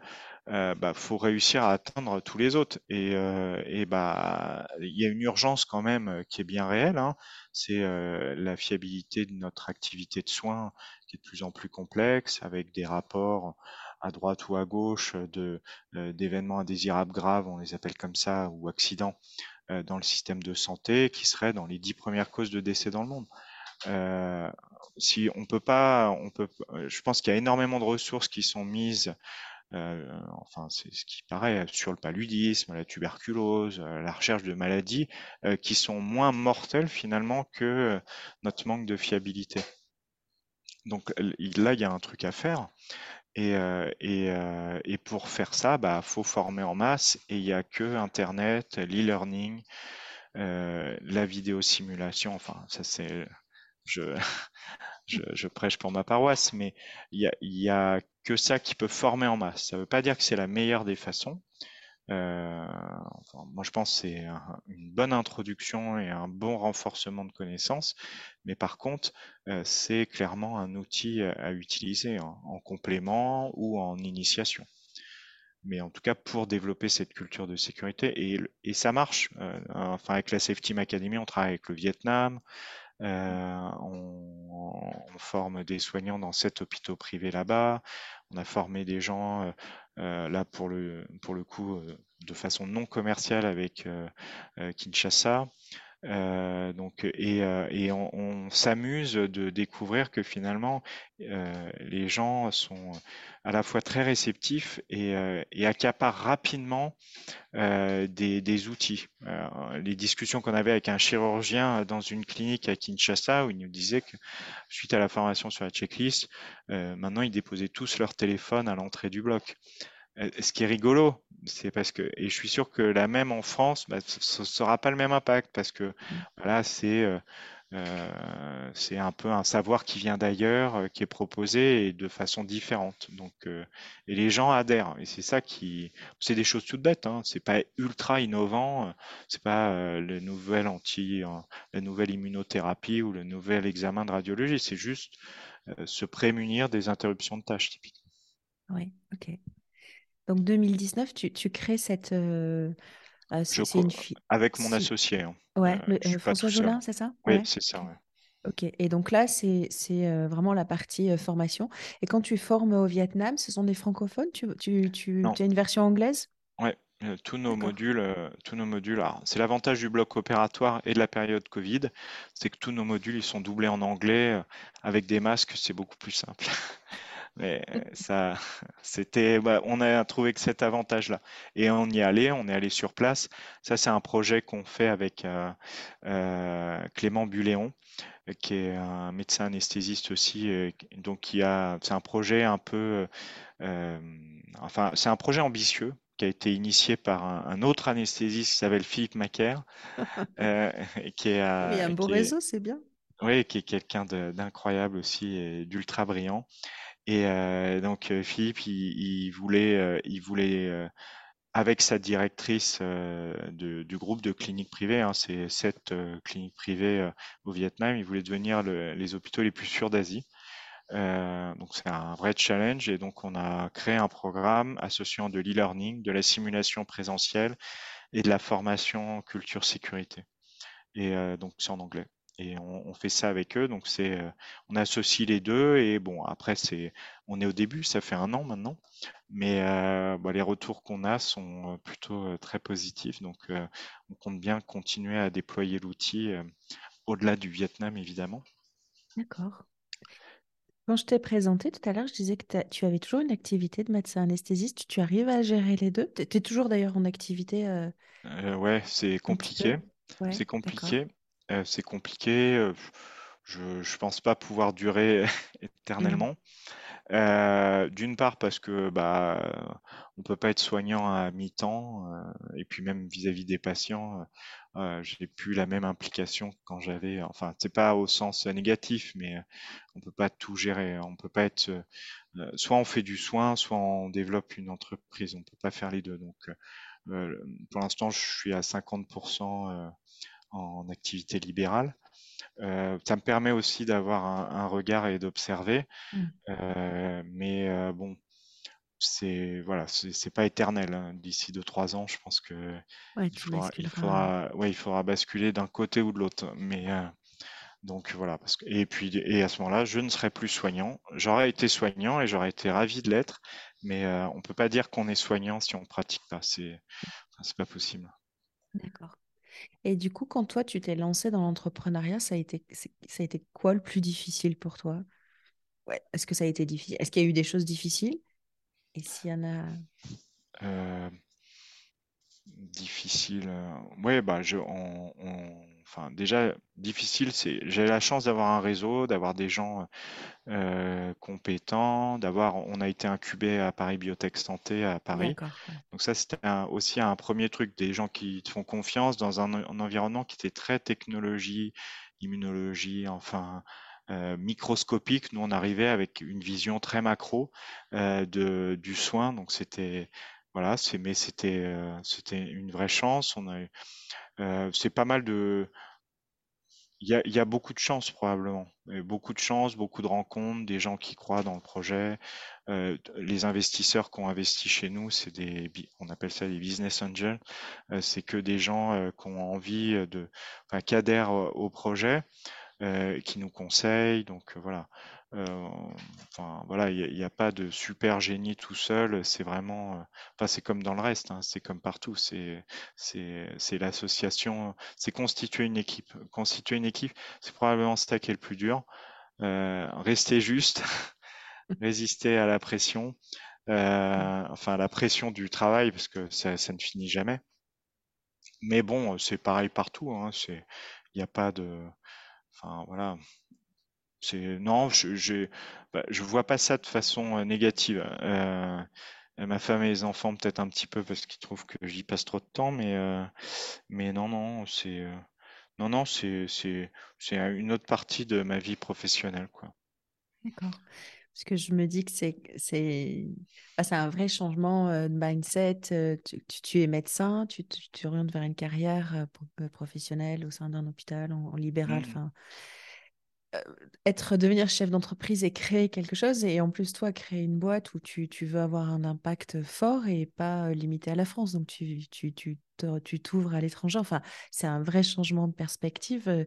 euh, bah, faut réussir à atteindre tous les autres. Et, euh, et bah, il y a une urgence quand même euh, qui est bien réelle. hein. C'est euh, la fiabilité de notre activité de soins qui est de plus en plus complexe, avec des rapports à droite ou à gauche de, euh, d'événements indésirables graves, on les appelle comme ça, ou accidents euh, dans le système de santé, qui seraient dans les dix premières causes de décès dans le monde. Euh, si on peut pas, on peut, euh, je pense qu'il y a énormément de ressources qui sont mises, euh, enfin c'est ce qui paraît sur le paludisme, la tuberculose, euh, la recherche de maladies euh, qui sont moins mortelles finalement que notre manque de fiabilité. Donc là, il y a un truc à faire. Et, et, et pour faire ça, bah, faut former en masse. Et il n'y a que Internet, l'e-learning, euh, la vidéo simulation. Enfin, ça c'est, je, prêche pour ma paroisse, mais il y a, que ça qui peut former en masse. Ça ne veut pas dire que c'est la meilleure des façons. Euh, moi, je pense que c'est un- une bonne introduction et un bon renforcement de connaissances, mais par contre, euh, c'est clairement un outil à, utiliser en, en complément ou en initiation. Mais en tout cas, pour développer cette culture de sécurité, et, ça marche. Euh, enfin, avec la Safety Team Academy, on travaille avec le Vietnam, on, on forme des soignants dans sept hôpitaux privés là-bas. On a formé des gens euh, euh, là pour le, pour le coup euh, de façon non commerciale avec euh, euh, Kinshasa. Euh, donc, et, euh, et on, on s'amuse de découvrir que finalement, euh, les gens sont à la fois très réceptifs et, euh, et accaparent rapidement euh, des, des outils. Euh, les discussions qu'on avait avec un chirurgien dans une clinique à Kinshasa où il nous disait que suite à la formation sur la checklist, euh, maintenant ils déposaient tous leur téléphone à l'entrée du bloc. Euh, Ce qui est rigolo, c'est parce que, et je suis sûr que la même en France, bah, ce ne sera pas le même impact parce que Mm. voilà, c'est euh, euh, c'est un peu un savoir qui vient d'ailleurs, euh, qui est proposé et de façon différente. Donc, euh, et les gens adhèrent. Et c'est ça qui, c'est des choses toutes bêtes. Hein. C'est pas ultra innovant. C'est pas le nouvel anti, la nouvelle immunothérapie ou le nouvel examen de radiologie. C'est juste se prémunir des interruptions de tâches typiques. ouais, ok. Donc 2019, tu, tu crées cette... euh, euh, Je une avec mon associé. hein. Ouais, Euh, le- je suis euh, François. Jolin, c'est ça? Oui, Ouais, c'est ça. ok. ouais. Ok, et donc là, c'est vraiment la partie formation. Et quand tu formes au Vietnam, ce sont des francophones? Tu, as une version anglaise? euh, tous nos modules, tous nos modules. c'est l'avantage du bloc opératoire et de la période Covid, c'est que tous nos modules ils sont doublés en anglais avec des masques, c'est beaucoup plus simple. Mais euh, ça, c'était, bah, on a trouvé que cet avantage-là. Et on y est allé, on est allé sur place. Ça, c'est un projet qu'on fait avec euh, euh, Clément Buléon, qui est un médecin anesthésiste aussi. euh, donc, qui a, c'est un projet un peu, enfin, c'est un projet ambitieux qui a été initié par un, un autre anesthésiste qui s'appelle Philippe Macaire, qui est, Mais il y a un beau est, réseau, c'est bien. oui, qui est quelqu'un d'incroyable aussi et d'ultra brillant. Et euh, donc euh, Philippe, il, voulait, il voulait euh, avec sa directrice du groupe de cliniques privées, hein, c'est sept cliniques privées au Vietnam, il voulait devenir le- les hôpitaux les plus sûrs d'Asie. Donc c'est un vrai challenge et donc on a créé un programme associant de l'e-learning, de la simulation présentielle et de la formation culture sécurité. Et donc c'est en anglais. Et on, on fait ça avec eux. Donc c'est, euh, on associe les deux. Et bon, après c'est, on est au début, ça fait un an maintenant, mais euh, bah, les retours qu'on a sont euh, plutôt très positifs. Donc euh, on compte bien continuer à déployer l'outil euh, au-delà du Vietnam évidemment. D'accord. Quand je t'ai présenté tout à l'heure, je disais que tu avais toujours une activité de médecin anesthésiste. Tu arrives à gérer les deux? Tu es toujours d'ailleurs en activité euh, Euh, ouais, c'est compliqué. Ouais, C'est compliqué. Euh, c'est compliqué. euh, je ne pense pas pouvoir durer Mmh. éternellement. Euh, d'une part parce que bah on peut pas être soignant à mi-temps euh, et puis même vis-à-vis des patients, euh, euh, j'ai plus la même implication que quand j'avais. Enfin, c'est pas au sens négatif, mais euh, on peut pas tout gérer. On peut pas être euh, soit on fait du soin, soit on développe une entreprise. On peut pas faire les deux. Donc euh, pour l'instant, je suis à 50% euh, en activité libérale. Euh, ça me permet aussi d'avoir un, un regard et d'observer. Mmh. Euh, mais euh, bon, c'est voilà, c'est pas éternel. hein. D'ici deux trois ans, je pense que Ouais, il faudra, il basculeras. faudra, ouais, il faudra basculer d'un côté ou de l'autre. Mais donc voilà, parce que et puis et à ce moment-là, je ne serai plus soignant. J'aurais été soignant et j'aurais été ravi de l'être, mais on peut pas dire qu'on est soignant si on pratique pas. C'est enfin, c'est pas possible. D'accord. Et du coup, quand toi, tu t'es lancé dans l'entrepreneuriat, ça a été, ça a été quoi le plus difficile pour toi? Ouais. Est-ce que ça a été difficile? Est-ce qu'il y a eu des choses difficiles? Et s'il y en a... Euh, Difficile. euh, Ouais, bah, on- enfin, déjà, difficile, c'est, j'ai la chance d'avoir un réseau, d'avoir des gens euh, compétents, d'avoir, on a été incubé à Paris Biotech Santé à Paris. Donc ça, c'était un- aussi un premier truc, des gens qui te font confiance dans un, un environnement qui était très technologie, immunologie, enfin, euh, microscopique. Nous, on arrivait avec une vision très macro euh, de, du soin, donc c'était voilà, c'est mais c'était euh, c'était une vraie chance. On a eu- euh, c'est pas mal de il y a, y a beaucoup de chance probablement, beaucoup de chance, beaucoup de rencontres, des gens qui croient dans le projet. Euh, les investisseurs qui ont investi chez nous, c'est des, on appelle ça des business angels. C'est que des gens qui ont envie de, enfin, qui adhèrent au au projet qui nous conseille. Donc voilà. Euh, enfin voilà, il n'y a, pas de super génie tout seul. C'est vraiment, euh, enfin c'est comme dans le reste, hein, c'est comme partout. C'est c'est c'est l'association, c'est constituer une équipe. Constituer une équipe, c'est probablement ça qui est le plus dur. Euh, rester juste, résister à la pression, euh, enfin la pression du travail parce que ça, ça ne finit jamais. Mais bon, c'est pareil partout. Hein, c'est, il n'y a pas de, enfin voilà, non, je j'ai bah, je vois pas ça de façon euh, négative. Euh, ma femme et les enfants peut-être un petit peu parce qu'ils trouvent que j'y passe trop de temps, mais euh, mais non non c'est euh, non non c'est c'est c'est une autre partie de ma vie professionnelle quoi. D'accord. Parce que je me dis que c'est c'est bah, un vrai changement euh, de mindset. euh, Tu, tu- tu es médecin, tu orientes vers une carrière euh, pro- euh, professionnelle au sein d'un hôpital en, en libéral. Mhm. Enfin, être devenir chef d'entreprise et créer quelque chose et en plus toi créer une boîte où tu, tu veux avoir un impact fort et pas euh, limité à la France. Donc tu tu tu tu t'ouvres à l'étranger. Enfin, c'est un vrai changement de perspective. Euh,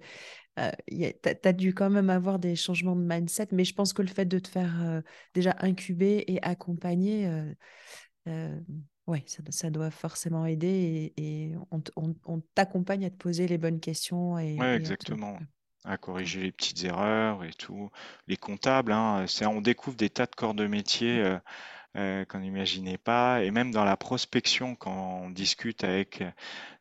euh, y a- t'as, t'as dû quand même avoir des changements de mindset, mais je pense que le fait de te faire euh, déjà incuber et accompagner, euh, euh, ouais, ça, ça doit forcément aider et, et on, on- on t'accompagne à te poser les bonnes questions et, Ouais, exactement. À corriger les petites erreurs et tout. Les comptables, hein, c'est on découvre des tas de corps de métier euh, euh, qu'on n'imaginait pas, et même dans la prospection quand on discute avec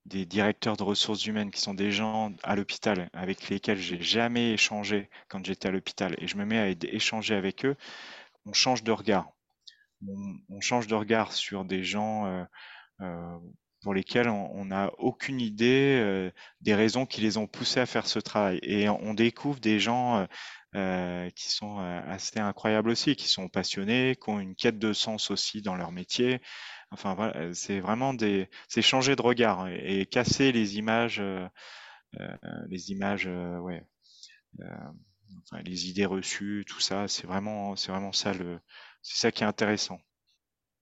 des directeurs de ressources humaines qui sont des gens à l'hôpital avec lesquels j'ai jamais échangé quand j'étais à l'hôpital et je me mets à échanger avec eux, on change de regard. On, on change de regard sur des gens euh, euh, pour lesquels on n'a aucune idée euh, des raisons qui les ont poussés à faire ce travail. Et on découvre des gens euh, euh, qui sont euh, assez incroyables aussi, qui sont passionnés, qui ont une quête de sens aussi dans leur métier. Enfin voilà, c'est vraiment des, c'est changer de regard et, casser les images, euh, euh, les images, ouais, les idées reçues, tout ça. C'est vraiment, c'est vraiment ça le, c'est ça qui est intéressant.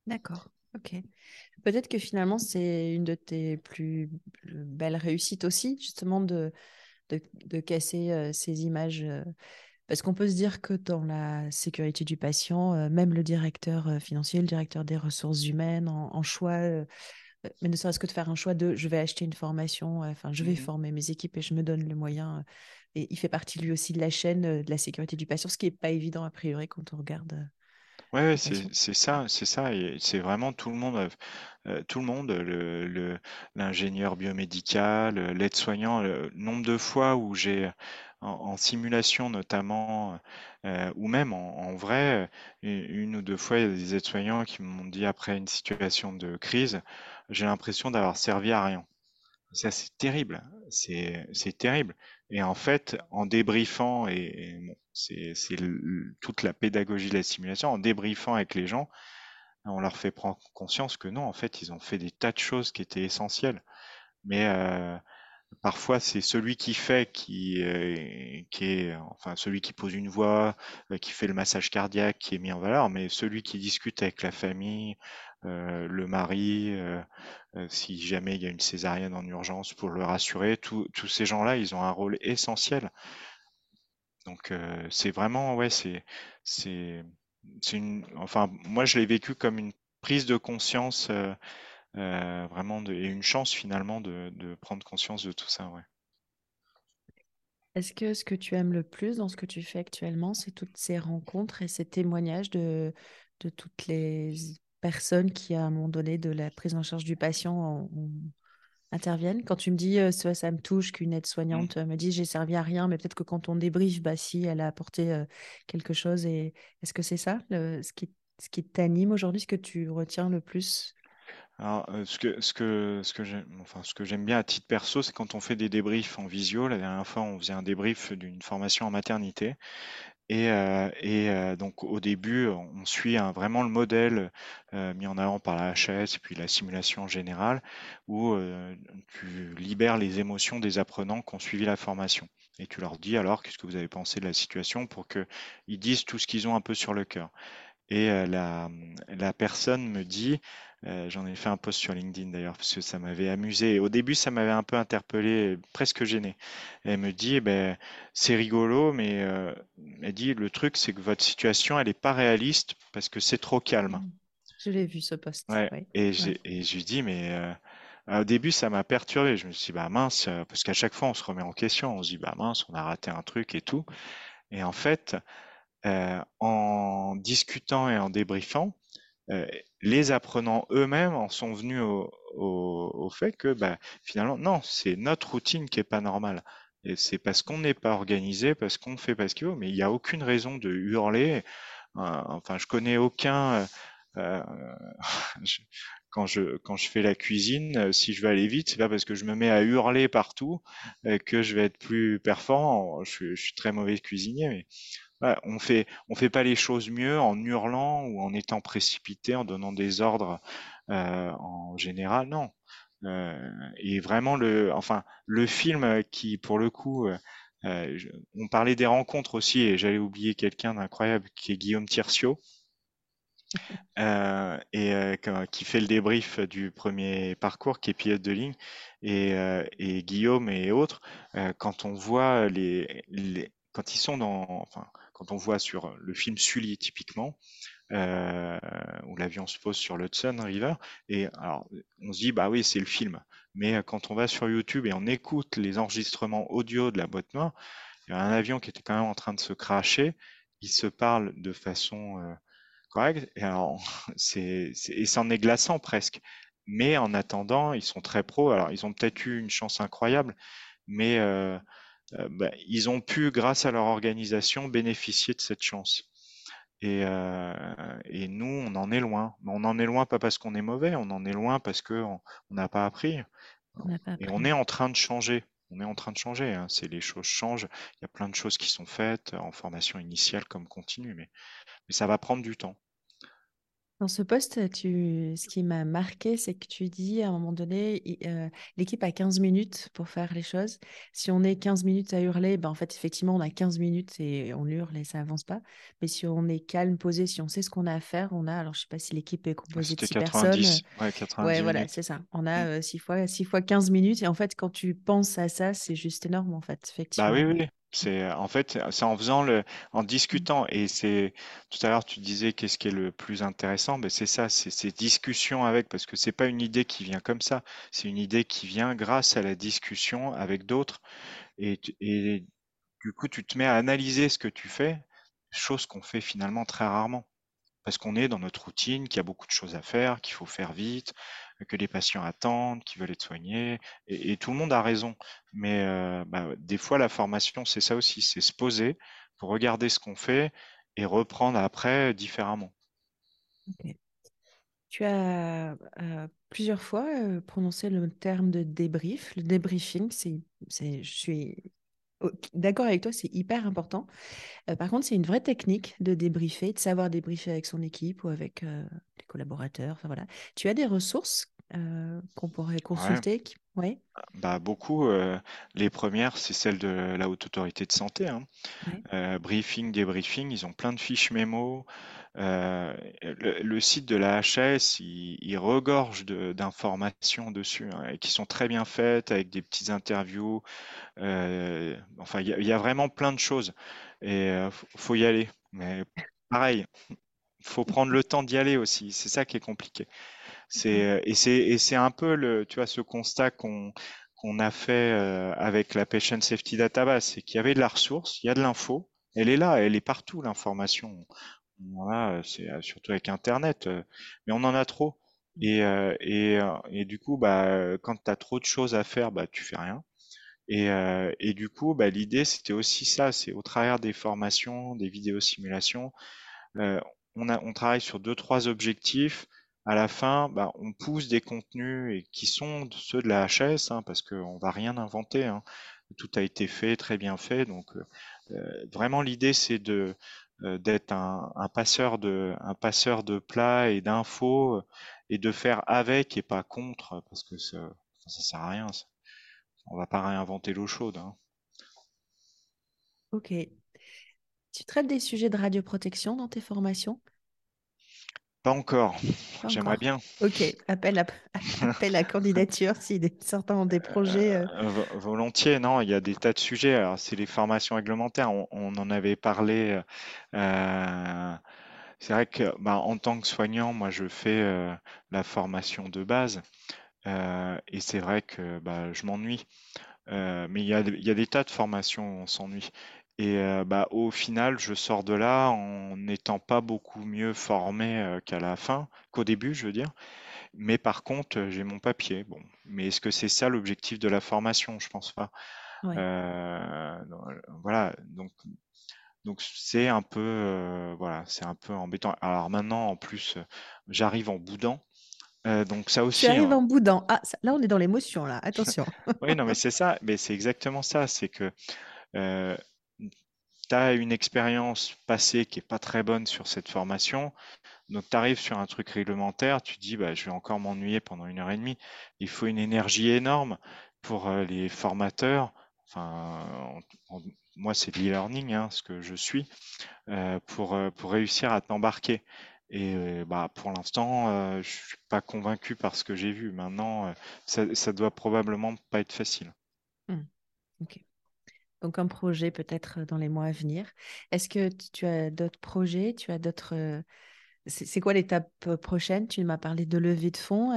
D'accord. Ok. Peut-être que finalement, c'est une de tes plus belles réussites aussi, justement, de, de, de casser euh, ces images. euh, parce qu'on peut se dire que dans la sécurité du patient, euh, même le directeur financier, le directeur des ressources humaines, en, en choix, mais ne serait-ce que de faire un choix de je vais acheter une formation, enfin, je vais Mhm. former mes équipes et je me donne le moyen. et il fait partie lui aussi de la chaîne de la sécurité du patient, ce qui n'est pas évident a priori quand on regarde Ouais, ouais, c'est ça, c'est ça, et c'est vraiment tout le monde, euh, euh, tout le monde, le, le- l'ingénieur biomédical, euh, l'aide-soignant, le nombre de fois où j'ai en, simulation notamment, euh, ou même en, vrai, une, ou deux fois, il y a des aides-soignants qui m'ont dit après une situation de crise, j'ai l'impression d'avoir servi à rien. Ça, c'est terrible, c'est terrible. Et en fait, en débriefant, et, c'est toute la pédagogie de la simulation, en débriefant avec les gens, on leur fait prendre conscience que non, en fait, ils ont fait des tas de choses qui étaient essentielles. Mais euh, parfois, c'est celui qui fait qui, euh, qui est, enfin, celui qui pose une voix, euh, qui fait le massage cardiaque, qui est mis en valeur, mais celui qui discute avec la famille, le mari, si jamais il y a une césarienne en urgence pour le rassurer, tous ces gens-là, ils ont un rôle essentiel. Donc, c'est vraiment, ouais, c'est, c'est, c'est une, enfin, moi, je l'ai vécu comme une prise de conscience, euh, euh, vraiment, et une chance finalement de, prendre conscience de tout ça, ouais. Est-ce que ce que tu aimes le plus dans ce que tu fais actuellement, c'est toutes ces rencontres et ces témoignages de toutes les personnes qui, à un moment donné, de la prise en charge du patient, ont, interviennent. Quand tu me dis euh, ça, ça me touche qu'une aide-soignante mmh. me dise j'ai servi à rien, mais peut-être que quand on débriefe, bah si, elle a apporté euh, quelque chose. Et est-ce que c'est ça ce qui, ce qui t'anime aujourd'hui, ce que tu retiens le plus? Alors, euh, ce que, ce que, ce que j'aime, enfin, ce que j'aime bien à titre perso, c'est quand on fait des débriefs en visio. La dernière fois, on faisait un débrief d'une formation en maternité. Et, euh, et euh, donc au début, on suit vraiment le modèle euh, mis en avant par la HS et puis la simulation générale, où tu libères les émotions des apprenants qui ont suivi la formation. Et tu leur dis alors qu'est-ce que vous avez pensé de la situation pour qu'ils disent tout ce qu'ils ont un peu sur le cœur. Et la, la personne me dit, euh, j'en ai fait un post sur LinkedIn d'ailleurs parce que ça m'avait amusé. Au début, ça m'avait un peu interpellé, presque gêné. elle me dit, eh ben, c'est rigolo, mais euh, elle dit, le truc, c'est que votre situation, elle n'est pas réaliste parce que c'est trop calme. Mmh. Je l'ai vu ce post. Et, et je lui dis, mais euh, au début, ça m'a perturbé. Je me suis dit, bah mince, parce qu'à chaque fois, on se remet en question. On se dit, bah mince, on a raté un truc et tout. Et en fait, en discutant et en débriefant, euh, les apprenants eux-mêmes en sont venus au, fait que bah, finalement, non, c'est notre routine qui est pas normale. Et c'est parce qu'on n'est pas organisé, parce qu'on fait pas ce qu'il faut, mais il n'y a aucune raison de hurler. Euh, enfin, je connais aucun. Euh, quand je quand je fais la cuisine, si je veux aller vite, c'est pas parce que je me mets à hurler partout que je vais être plus performant. Je, je suis très mauvais cuisinier, mais on fait on fait pas les choses mieux en hurlant ou en étant précipité, en donnant des ordres euh, en général, non. Euh, et vraiment le, enfin le film qui pour le coup, euh, on parlait des rencontres aussi et j'allais oublier quelqu'un d'incroyable qui est Guillaume Tiercio. et qui fait le débrief du premier parcours, qui est pilote de ligne, et, et Guillaume et autres, quand on voit les, les, quand ils sont dans, enfin, quand on voit sur le film Sully typiquement, euh, où l'avion se pose sur l'Hudson River, et alors on se dit bah oui c'est le film, mais quand on va sur YouTube et on écoute les enregistrements audio de la boîte noire, il y a un avion qui était quand même en train de se cracher, il se parle de façon euh, correcte, et c'en est glaçant presque. Mais en attendant, ils sont très pros. Alors, ils ont peut-être eu une chance incroyable, mais euh, euh, bah, ils ont pu, grâce à leur organisation, bénéficier de cette chance. Et, euh, et, nous, on en est loin. Mais on en est loin pas parce qu'on est mauvais, on en est loin parce qu'on n'a pas appris. Et on est en train de changer. On est en train de changer. Hein. C'est les choses changent. Il y a plein de choses qui sont faites en formation initiale comme continue, mais, mais ça va prendre du temps. Dans ce poste, tu... ce qui m'a marqué, c'est que tu dis à un moment donné, euh, l'équipe a 15 minutes pour faire les choses. Si on est 15 minutes à hurler, ben en fait, effectivement, on a 15 minutes et on hurle et ça avance pas. Mais si on est calme, posé, si on sait ce qu'on a à faire, on a, alors je sais pas si l'équipe est composée de 6 personnes. Ouais, 90 ouais, voilà, c'est ça. On a 6 mmh. euh, fois, 6 fois 15 minutes. Et en fait, quand tu penses à ça, c'est juste énorme, en fait, effectivement. Bah oui, oui. C'est en fait, c'est en faisant le, en discutant. Et c'est tout à l'heure, tu disais qu'est-ce qui est le plus intéressant. Ben c'est ça, c'est ces discussions avec, parce que c'est pas une idée qui vient comme ça. C'est une idée qui vient grâce à la discussion avec d'autres. Et, et du coup, tu te mets à analyser ce que tu fais, chose qu'on fait finalement très rarement, parce qu'on est dans notre routine, qu'il y a beaucoup de choses à faire, qu'il faut faire vite, que les patients attendent, qui veulent être soignés, et, tout le monde a raison. Mais bah, des fois, la formation, c'est ça aussi, c'est se poser pour regarder ce qu'on fait et reprendre après différemment. Tu as plusieurs fois prononcé le terme de débrief. Le débriefing, c'est, je suis d'accord avec toi, c'est hyper important. par contre, c'est une vraie technique de débriefer, de savoir débriefer avec son équipe ou avec les collaborateurs. Enfin, voilà. Tu as des ressources qu'on pourrait consulter ouais? bah, Beaucoup. les premières, c'est celle de la Haute Autorité de Santé. Hein. briefing, débriefing, ils ont plein de fiches mémo. Euh, le, site de la HAS, il, regorge d'informations dessus, hein, qui sont très bien faites, avec des petites interviews. Euh, enfin, il y, a vraiment plein de choses. Et euh, faut y aller. Mais pareil, il faut prendre le temps d'y aller aussi. C'est ça qui est compliqué. C'est, et c'est un peu le, tu vois, ce constat qu'on qu'on a fait avec la Patient Safety Database, c'est qu'il y avait de la ressource, il y a de l'info, elle est là, elle est partout l'information. Voilà, c'est euh, surtout avec Internet, euh, mais on en a trop. Mmh. Et, euh, et, et du coup, bah, quand tu as trop de choses à faire, bah, tu fais rien. Et, et du coup, bah, l'idée, c'était aussi ça, c'est au travers des formations, des vidéos simulations, on, a, on travaille sur deux, trois objectifs. À la fin, bah, on pousse des contenus et qui sont ceux de la HS, hein, parce qu'on va rien inventer. Hein. Tout a été fait, très bien fait. Donc, vraiment, l'idée, c'est de euh, d'être un, passeur de un passeur de plats et d'infos euh, et de faire avec et pas contre parce que ça, ça sert à rien. On va pas réinventer l'eau chaude. Hein. Ok. Tu traites des sujets de radioprotection dans tes formations? Pas encore. J'aimerais bien. Ok, appel à, appel à candidature si certains ont des projets. Euh. Euh, volontiers, non, il y a des tas de sujets. Alors, c'est les formations réglementaires, on, en avait parlé. Euh, c'est vrai que bah, en tant que soignant, moi, je fais la formation de base. et c'est vrai que bah, je m'ennuie. mais il y a, il y a des tas de formations où on s'ennuie. Et euh, bah, au final, je sors de là en n'étant pas beaucoup mieux formé euh, qu'à la fin, qu'au début, je veux dire. Mais par contre, euh, j'ai mon papier. Bon, mais est-ce que c'est ça l'objectif de la formation? Je pense pas. voilà, donc donc c'est un peu voilà, c'est un peu embêtant. Alors maintenant, en plus, j'arrive en boudant. donc ça aussi. Tu arrives hein. en boudant. Ah, là, on est dans l'émotion, là. Attention. oui, non, mais c'est ça. Mais c'est exactement ça. C'est que tu as une expérience passée qui est pas très bonne sur cette formation, donc tu arrives sur un truc réglementaire, tu dis bah, je vais encore m'ennuyer pendant une heure et demie. Il faut une énergie énorme pour euh, les formateurs. Enfin, moi c'est l'e-learning, hein, ce que je suis, euh, pour, euh, pour réussir à t'embarquer. Et bah, pour l'instant, je suis pas convaincu par ce que j'ai vu. Maintenant, ça, ça doit probablement pas être facile. Mmh. Ok. Donc un projet peut-être dans les mois à venir. Est-ce que tu as d'autres projets? Tu as d'autres C'est quoi l'étape prochaine? Tu m'as parlé de levée de fonds.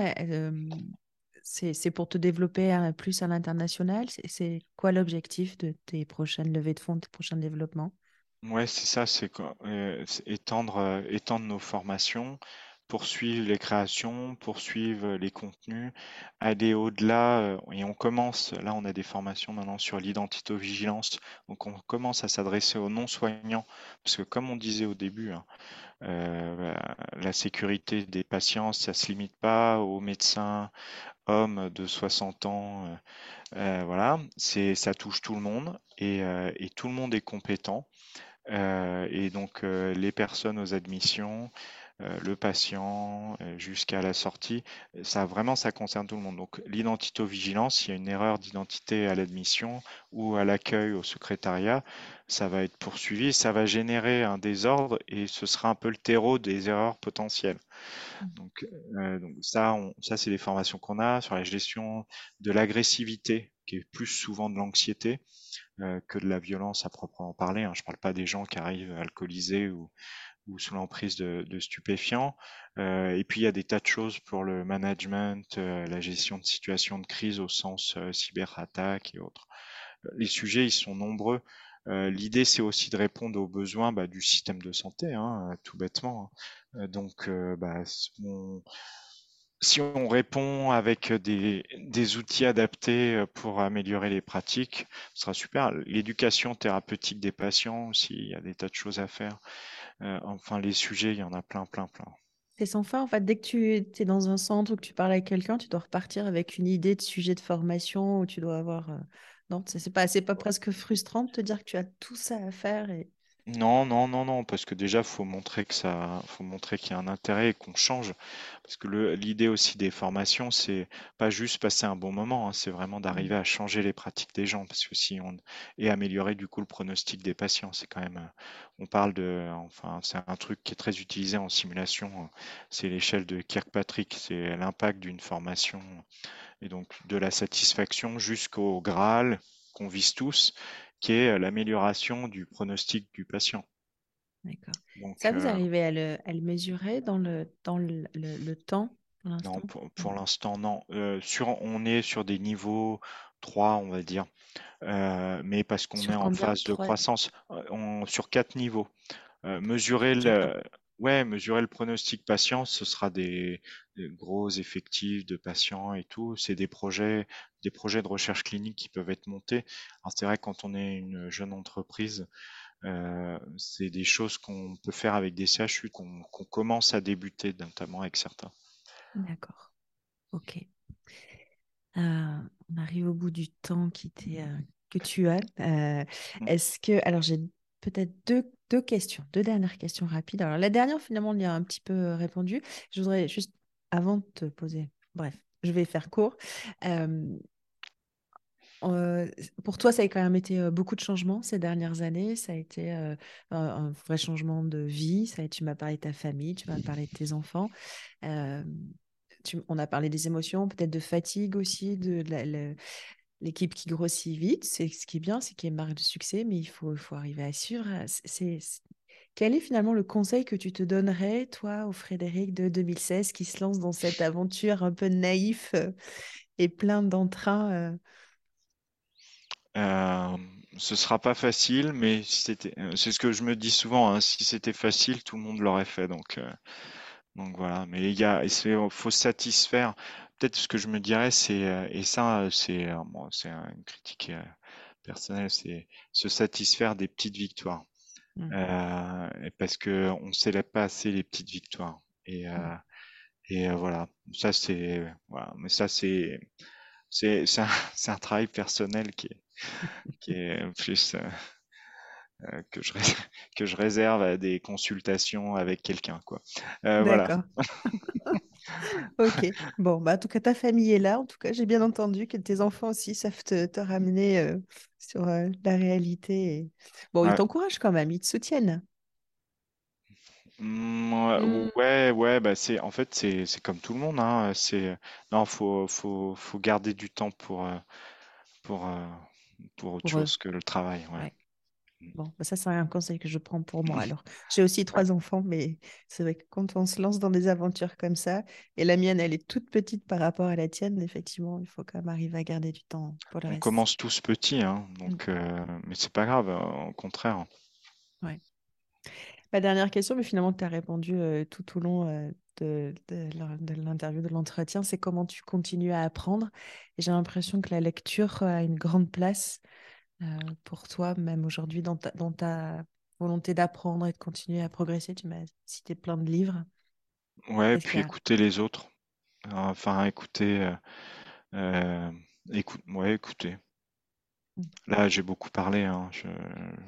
C'est pour te développer plus à l'international? C'est quoi l'objectif de tes prochaines levées de fonds, de tes prochains développements? Ouais, c'est ça, c'est étendre, étendre nos formations, poursuivre les créations, poursuivre les contenus, aller au-delà. Euh, et on commence, là on a des formations maintenant sur l'identito-vigilance, donc on commence à s'adresser aux non-soignants, parce que comme on disait au début, hein, euh, la sécurité des patients, ça se limite pas aux médecins hommes de 60 ans. Euh, voilà, ça touche tout le monde et, tout le monde est compétent. et donc les personnes aux admissions, le patient euh, jusqu'à la sortie. Ça vraiment, ça concerne tout le monde. Donc l'identito-vigilance, s'il y a une erreur d'identité à l'admission ou à l'accueil au secrétariat, ça va être poursuivi, ça va générer un désordre et ce sera un peu le terreau des erreurs potentielles. Mmh. Donc, euh, donc ça, ça c'est les formations qu'on a sur la gestion de l'agressivité, qui est plus souvent de l'anxiété que de la violence à proprement parler. Hein. Je ne parle pas des gens qui arrivent alcoolisés ou, ou sous l'emprise de, stupéfiants. Euh, et puis il y a des tas de choses pour le management, euh, la gestion de situations de crise au sens euh, cyberattaque et autres. Les sujets, ils sont nombreux. L'idée, c'est aussi de répondre aux besoins bah, du système de santé, hein, tout bêtement. Hein. donc, bah, si on répond avec des, des, outils adaptés pour améliorer les pratiques, ce sera super. L'éducation thérapeutique des patients aussi, il y a des tas de choses à faire. Euh, enfin, les sujets, il y en a plein, plein, plein. C'est sans fin, en fait. Dès que tu es dans un centre ou que tu parles avec quelqu'un, tu dois repartir avec une idée de sujet de formation où tu dois avoir. Euh, non, c'est pas, pas presque frustrant de te dire que tu as tout ça à faire et non, non, non, non, parce que déjà, faut montrer que ça, faut montrer qu'il y a un intérêt et qu'on change. Parce que l'idée aussi des formations, c'est pas juste passer un bon moment, hein, c'est vraiment d'arriver à changer les pratiques des gens, parce que si on et améliorer du coup le pronostic des patients, c'est quand même, euh, on parle de, enfin, c'est un truc qui est très utilisé en simulation, euh, c'est l'échelle de Kirkpatrick, c'est l'impact d'une formation et donc de la satisfaction jusqu'au Graal qu'on vise tous qui est l'amélioration du pronostic du patient. D'accord. Ça, vous euh, arrivez à le, à le, mesurer dans le, dans le, le, temps Non, pour, l'instant, non. Euh, sur, on est sur des niveaux 3, on va dire. Euh, mais parce qu'on est en phase de croissance, on, sur quatre niveaux. mesurer le, Ouais, mesurer le pronostic patient, ce sera des, gros effectifs de patients et tout. C'est des projets, des projets de recherche clinique qui peuvent être montés. Alors c'est vrai quand on est une jeune entreprise, euh, c'est des choses qu'on peut faire avec des CHU qu'on commence à débuter, notamment avec certains. D'accord. Ok. Euh, on arrive au bout du temps qui euh, que tu as. Mmh. Est-ce que alors j'ai peut-être deux, deux, questions, deux dernières questions rapides. Alors, la dernière, finalement, on y a un petit peu euh, répondu. Je voudrais juste, avant de te poser, bref, je vais faire court. Euh, euh, pour toi, ça a quand même été beaucoup de changements ces dernières années. Ça a été un, vrai changement de vie. Ça tu m'as parlé de ta famille, tu m'as parlé de tes enfants. Tu, on a parlé des émotions, peut-être de fatigue aussi, de, la, l'équipe qui grossit vite, c'est ce qui est bien, c'est qu'il y a une marque de succès, mais il faut, faut arriver à suivre. C'est, Quel est finalement le conseil que tu te donnerais, toi, au Frédéric de 2016, qui se lance dans cette aventure un peu naïf euh, et plein d'entrain euh? euh, Ce sera pas facile, mais euh, c'est ce que je me dis souvent. Hein, si c'était facile, tout le monde l'aurait fait. Donc, donc voilà. Mais il y il faut satisfaire peut-être ce que je me dirais, c'est, euh, et ça, c'est euh, c'est une critique euh, personnelle, c'est se satisfaire des petites victoires. Mmh. parce que on célèbre pas assez les petites victoires. Et, mmh. et voilà, ça c'est, voilà, mais ça c'est, c'est, c'est un, un, travail personnel qui est, qui est plus que je que je réserve à des consultations avec quelqu'un, quoi. voilà. ok. Bon, bah, en tout cas, ta famille est là. En tout cas, j'ai bien entendu que tes enfants aussi savent te, ramener euh, sur euh, la réalité. Bon, ils t'encouragent quand même, ils te soutiennent. Mmh, ouais, ouais, bah c'est en fait c'est c'est comme tout le monde, hein. C'est non, faut faut faut garder du temps pour euh, pour pour autre chose que le travail. Ouais. Bon, bah, ça, c'est un conseil que je prends pour moi. Alors, j'ai aussi trois enfants, mais c'est vrai que quand on se lance dans des aventures comme ça, et la mienne, elle est toute petite par rapport à la tienne, effectivement, il faut quand même arriver à garder du temps pour le On reste. commence tous petits, hein, donc, mmh. euh, mais c'est pas grave, euh, au contraire. Ouais. Ma dernière question, mais finalement, tu as répondu euh, tout au long de, de l'interview, de l'entretien, c'est comment tu continues à apprendre? Et j'ai l'impression que la lecture a une grande place euh, pour toi, même aujourd'hui, dans ta, dans ta volonté d'apprendre et de continuer à progresser Tu m'as cité plein de livres. Ouais, puis écouter les autres. Enfin, écouter. Euh, euh, écoute, ouais, écouter. Mmh. Là, j'ai beaucoup parlé. Hein, je,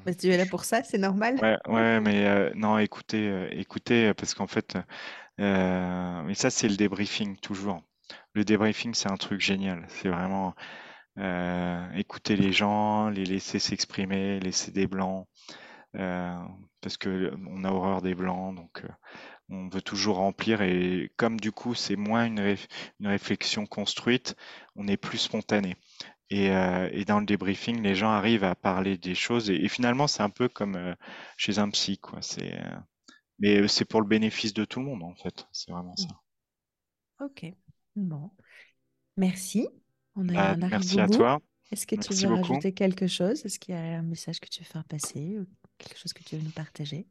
bah, tu es là pour ça, c'est normal. Ouais, ouais mais non, écoutez, écoutez, parce qu'en fait, mais ça, c'est le débriefing toujours. Le débriefing, c'est un truc génial. C'est vraiment, euh, écouter les gens, les laisser s'exprimer, laisser des blancs, euh, parce que on a horreur des blancs, donc euh, on veut toujours remplir. Et comme du coup c'est moins une, réflexion construite, on est plus spontané. Et, et, dans le débriefing, les gens arrivent à parler des choses. Et, finalement, c'est un peu comme chez un psy, quoi. C'est, mais c'est pour le bénéfice de tout le monde, en fait. C'est vraiment ça. Ok. Bon. Merci. On, a, bah, merci à toi. Est-ce que tu veux rajouter quelque chose? Est-ce qu'il y a un message que tu veux faire passer Quelque chose que tu veux nous partager?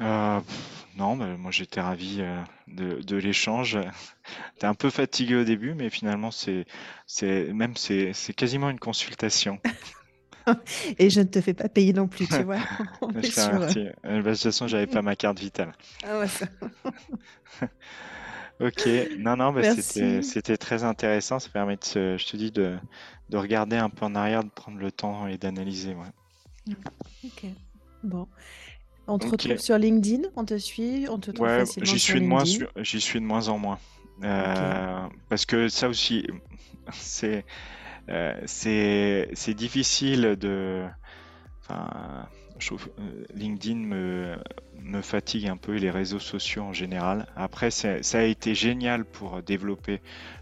Euh, non, bah, moi j'étais ravi euh, de, de l'échange. T'es un peu fatigué au début, mais finalement c'est, c'est même c'est, c'est quasiment une consultation. Et je ne te fais pas payer non plus, tu vois. On Je te remercie. Euh, bah, de toute façon, j'avais pas ma carte vitale. Ah ouais, ça- Ok, non, non, bah, c'était, très intéressant. Ça permet de, se- je te dis, de, de regarder un peu en arrière, de prendre le temps et d'analyser. Ouais. Ok. Bon. On te retrouve sur LinkedIn, on te suit, on te trouve Ouais, facilement j'y sur suis de moins, sur- j'y suis de moins en moins. Euh, parce que ça aussi, c'est, euh, c'est difficile de, enfin, je trouve, euh, LinkedIn me, me fatigue un peu, et les réseaux sociaux en général. Après, ça a été génial pour développer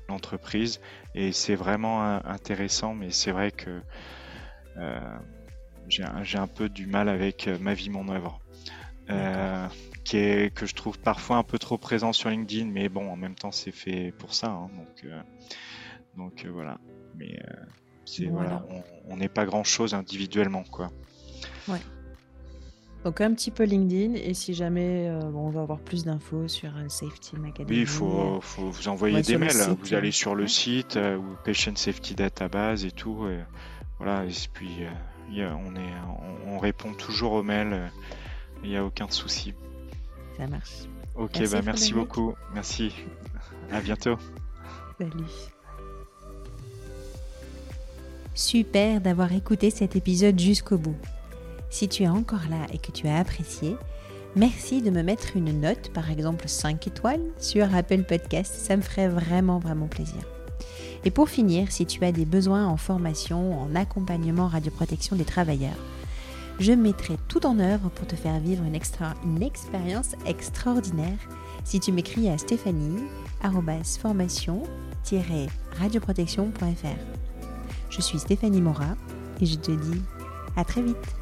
l'entreprise et c'est vraiment euh, intéressant, mais c'est vrai que euh, j'ai un, peu du mal avec euh, ma vie, mon œuvre, euh, qui est, que je trouve parfois un peu trop présent sur LinkedIn, mais bon, en même temps, c'est fait pour ça, hein, donc, euh, donc euh, voilà. Mais euh, c'est voilà, on on n'est pas grand-chose individuellement, quoi. Donc un petit peu LinkedIn et si jamais euh, bon, on va avoir plus d'infos sur euh, Safety Academy. Oui, il faut, faut vous envoyer des mails. site, Vous allez sur le ouais. site euh, ou Patient Safety Database et tout. et voilà, et puis euh, il y a- on, est, on, on répond toujours aux mails. euh, Il n'y a aucun souci. Ça marche. Ok, Merci, bah merci beaucoup. Merci. À bientôt. Salut. Super d'avoir écouté cet épisode jusqu'au bout. Si tu es encore là et que tu as apprécié, merci de me mettre une note, par exemple 5 étoiles, sur Apple Podcast. Ça me ferait vraiment, vraiment plaisir. Et pour finir, si tu as des besoins en formation, en accompagnement radioprotection des travailleurs, je mettrai tout en œuvre pour te faire vivre une, expérience extraordinaire si tu m'écris à stéphanie-formation-radioprotection.fr. Je suis Stéphanie Mora et je te dis à très vite.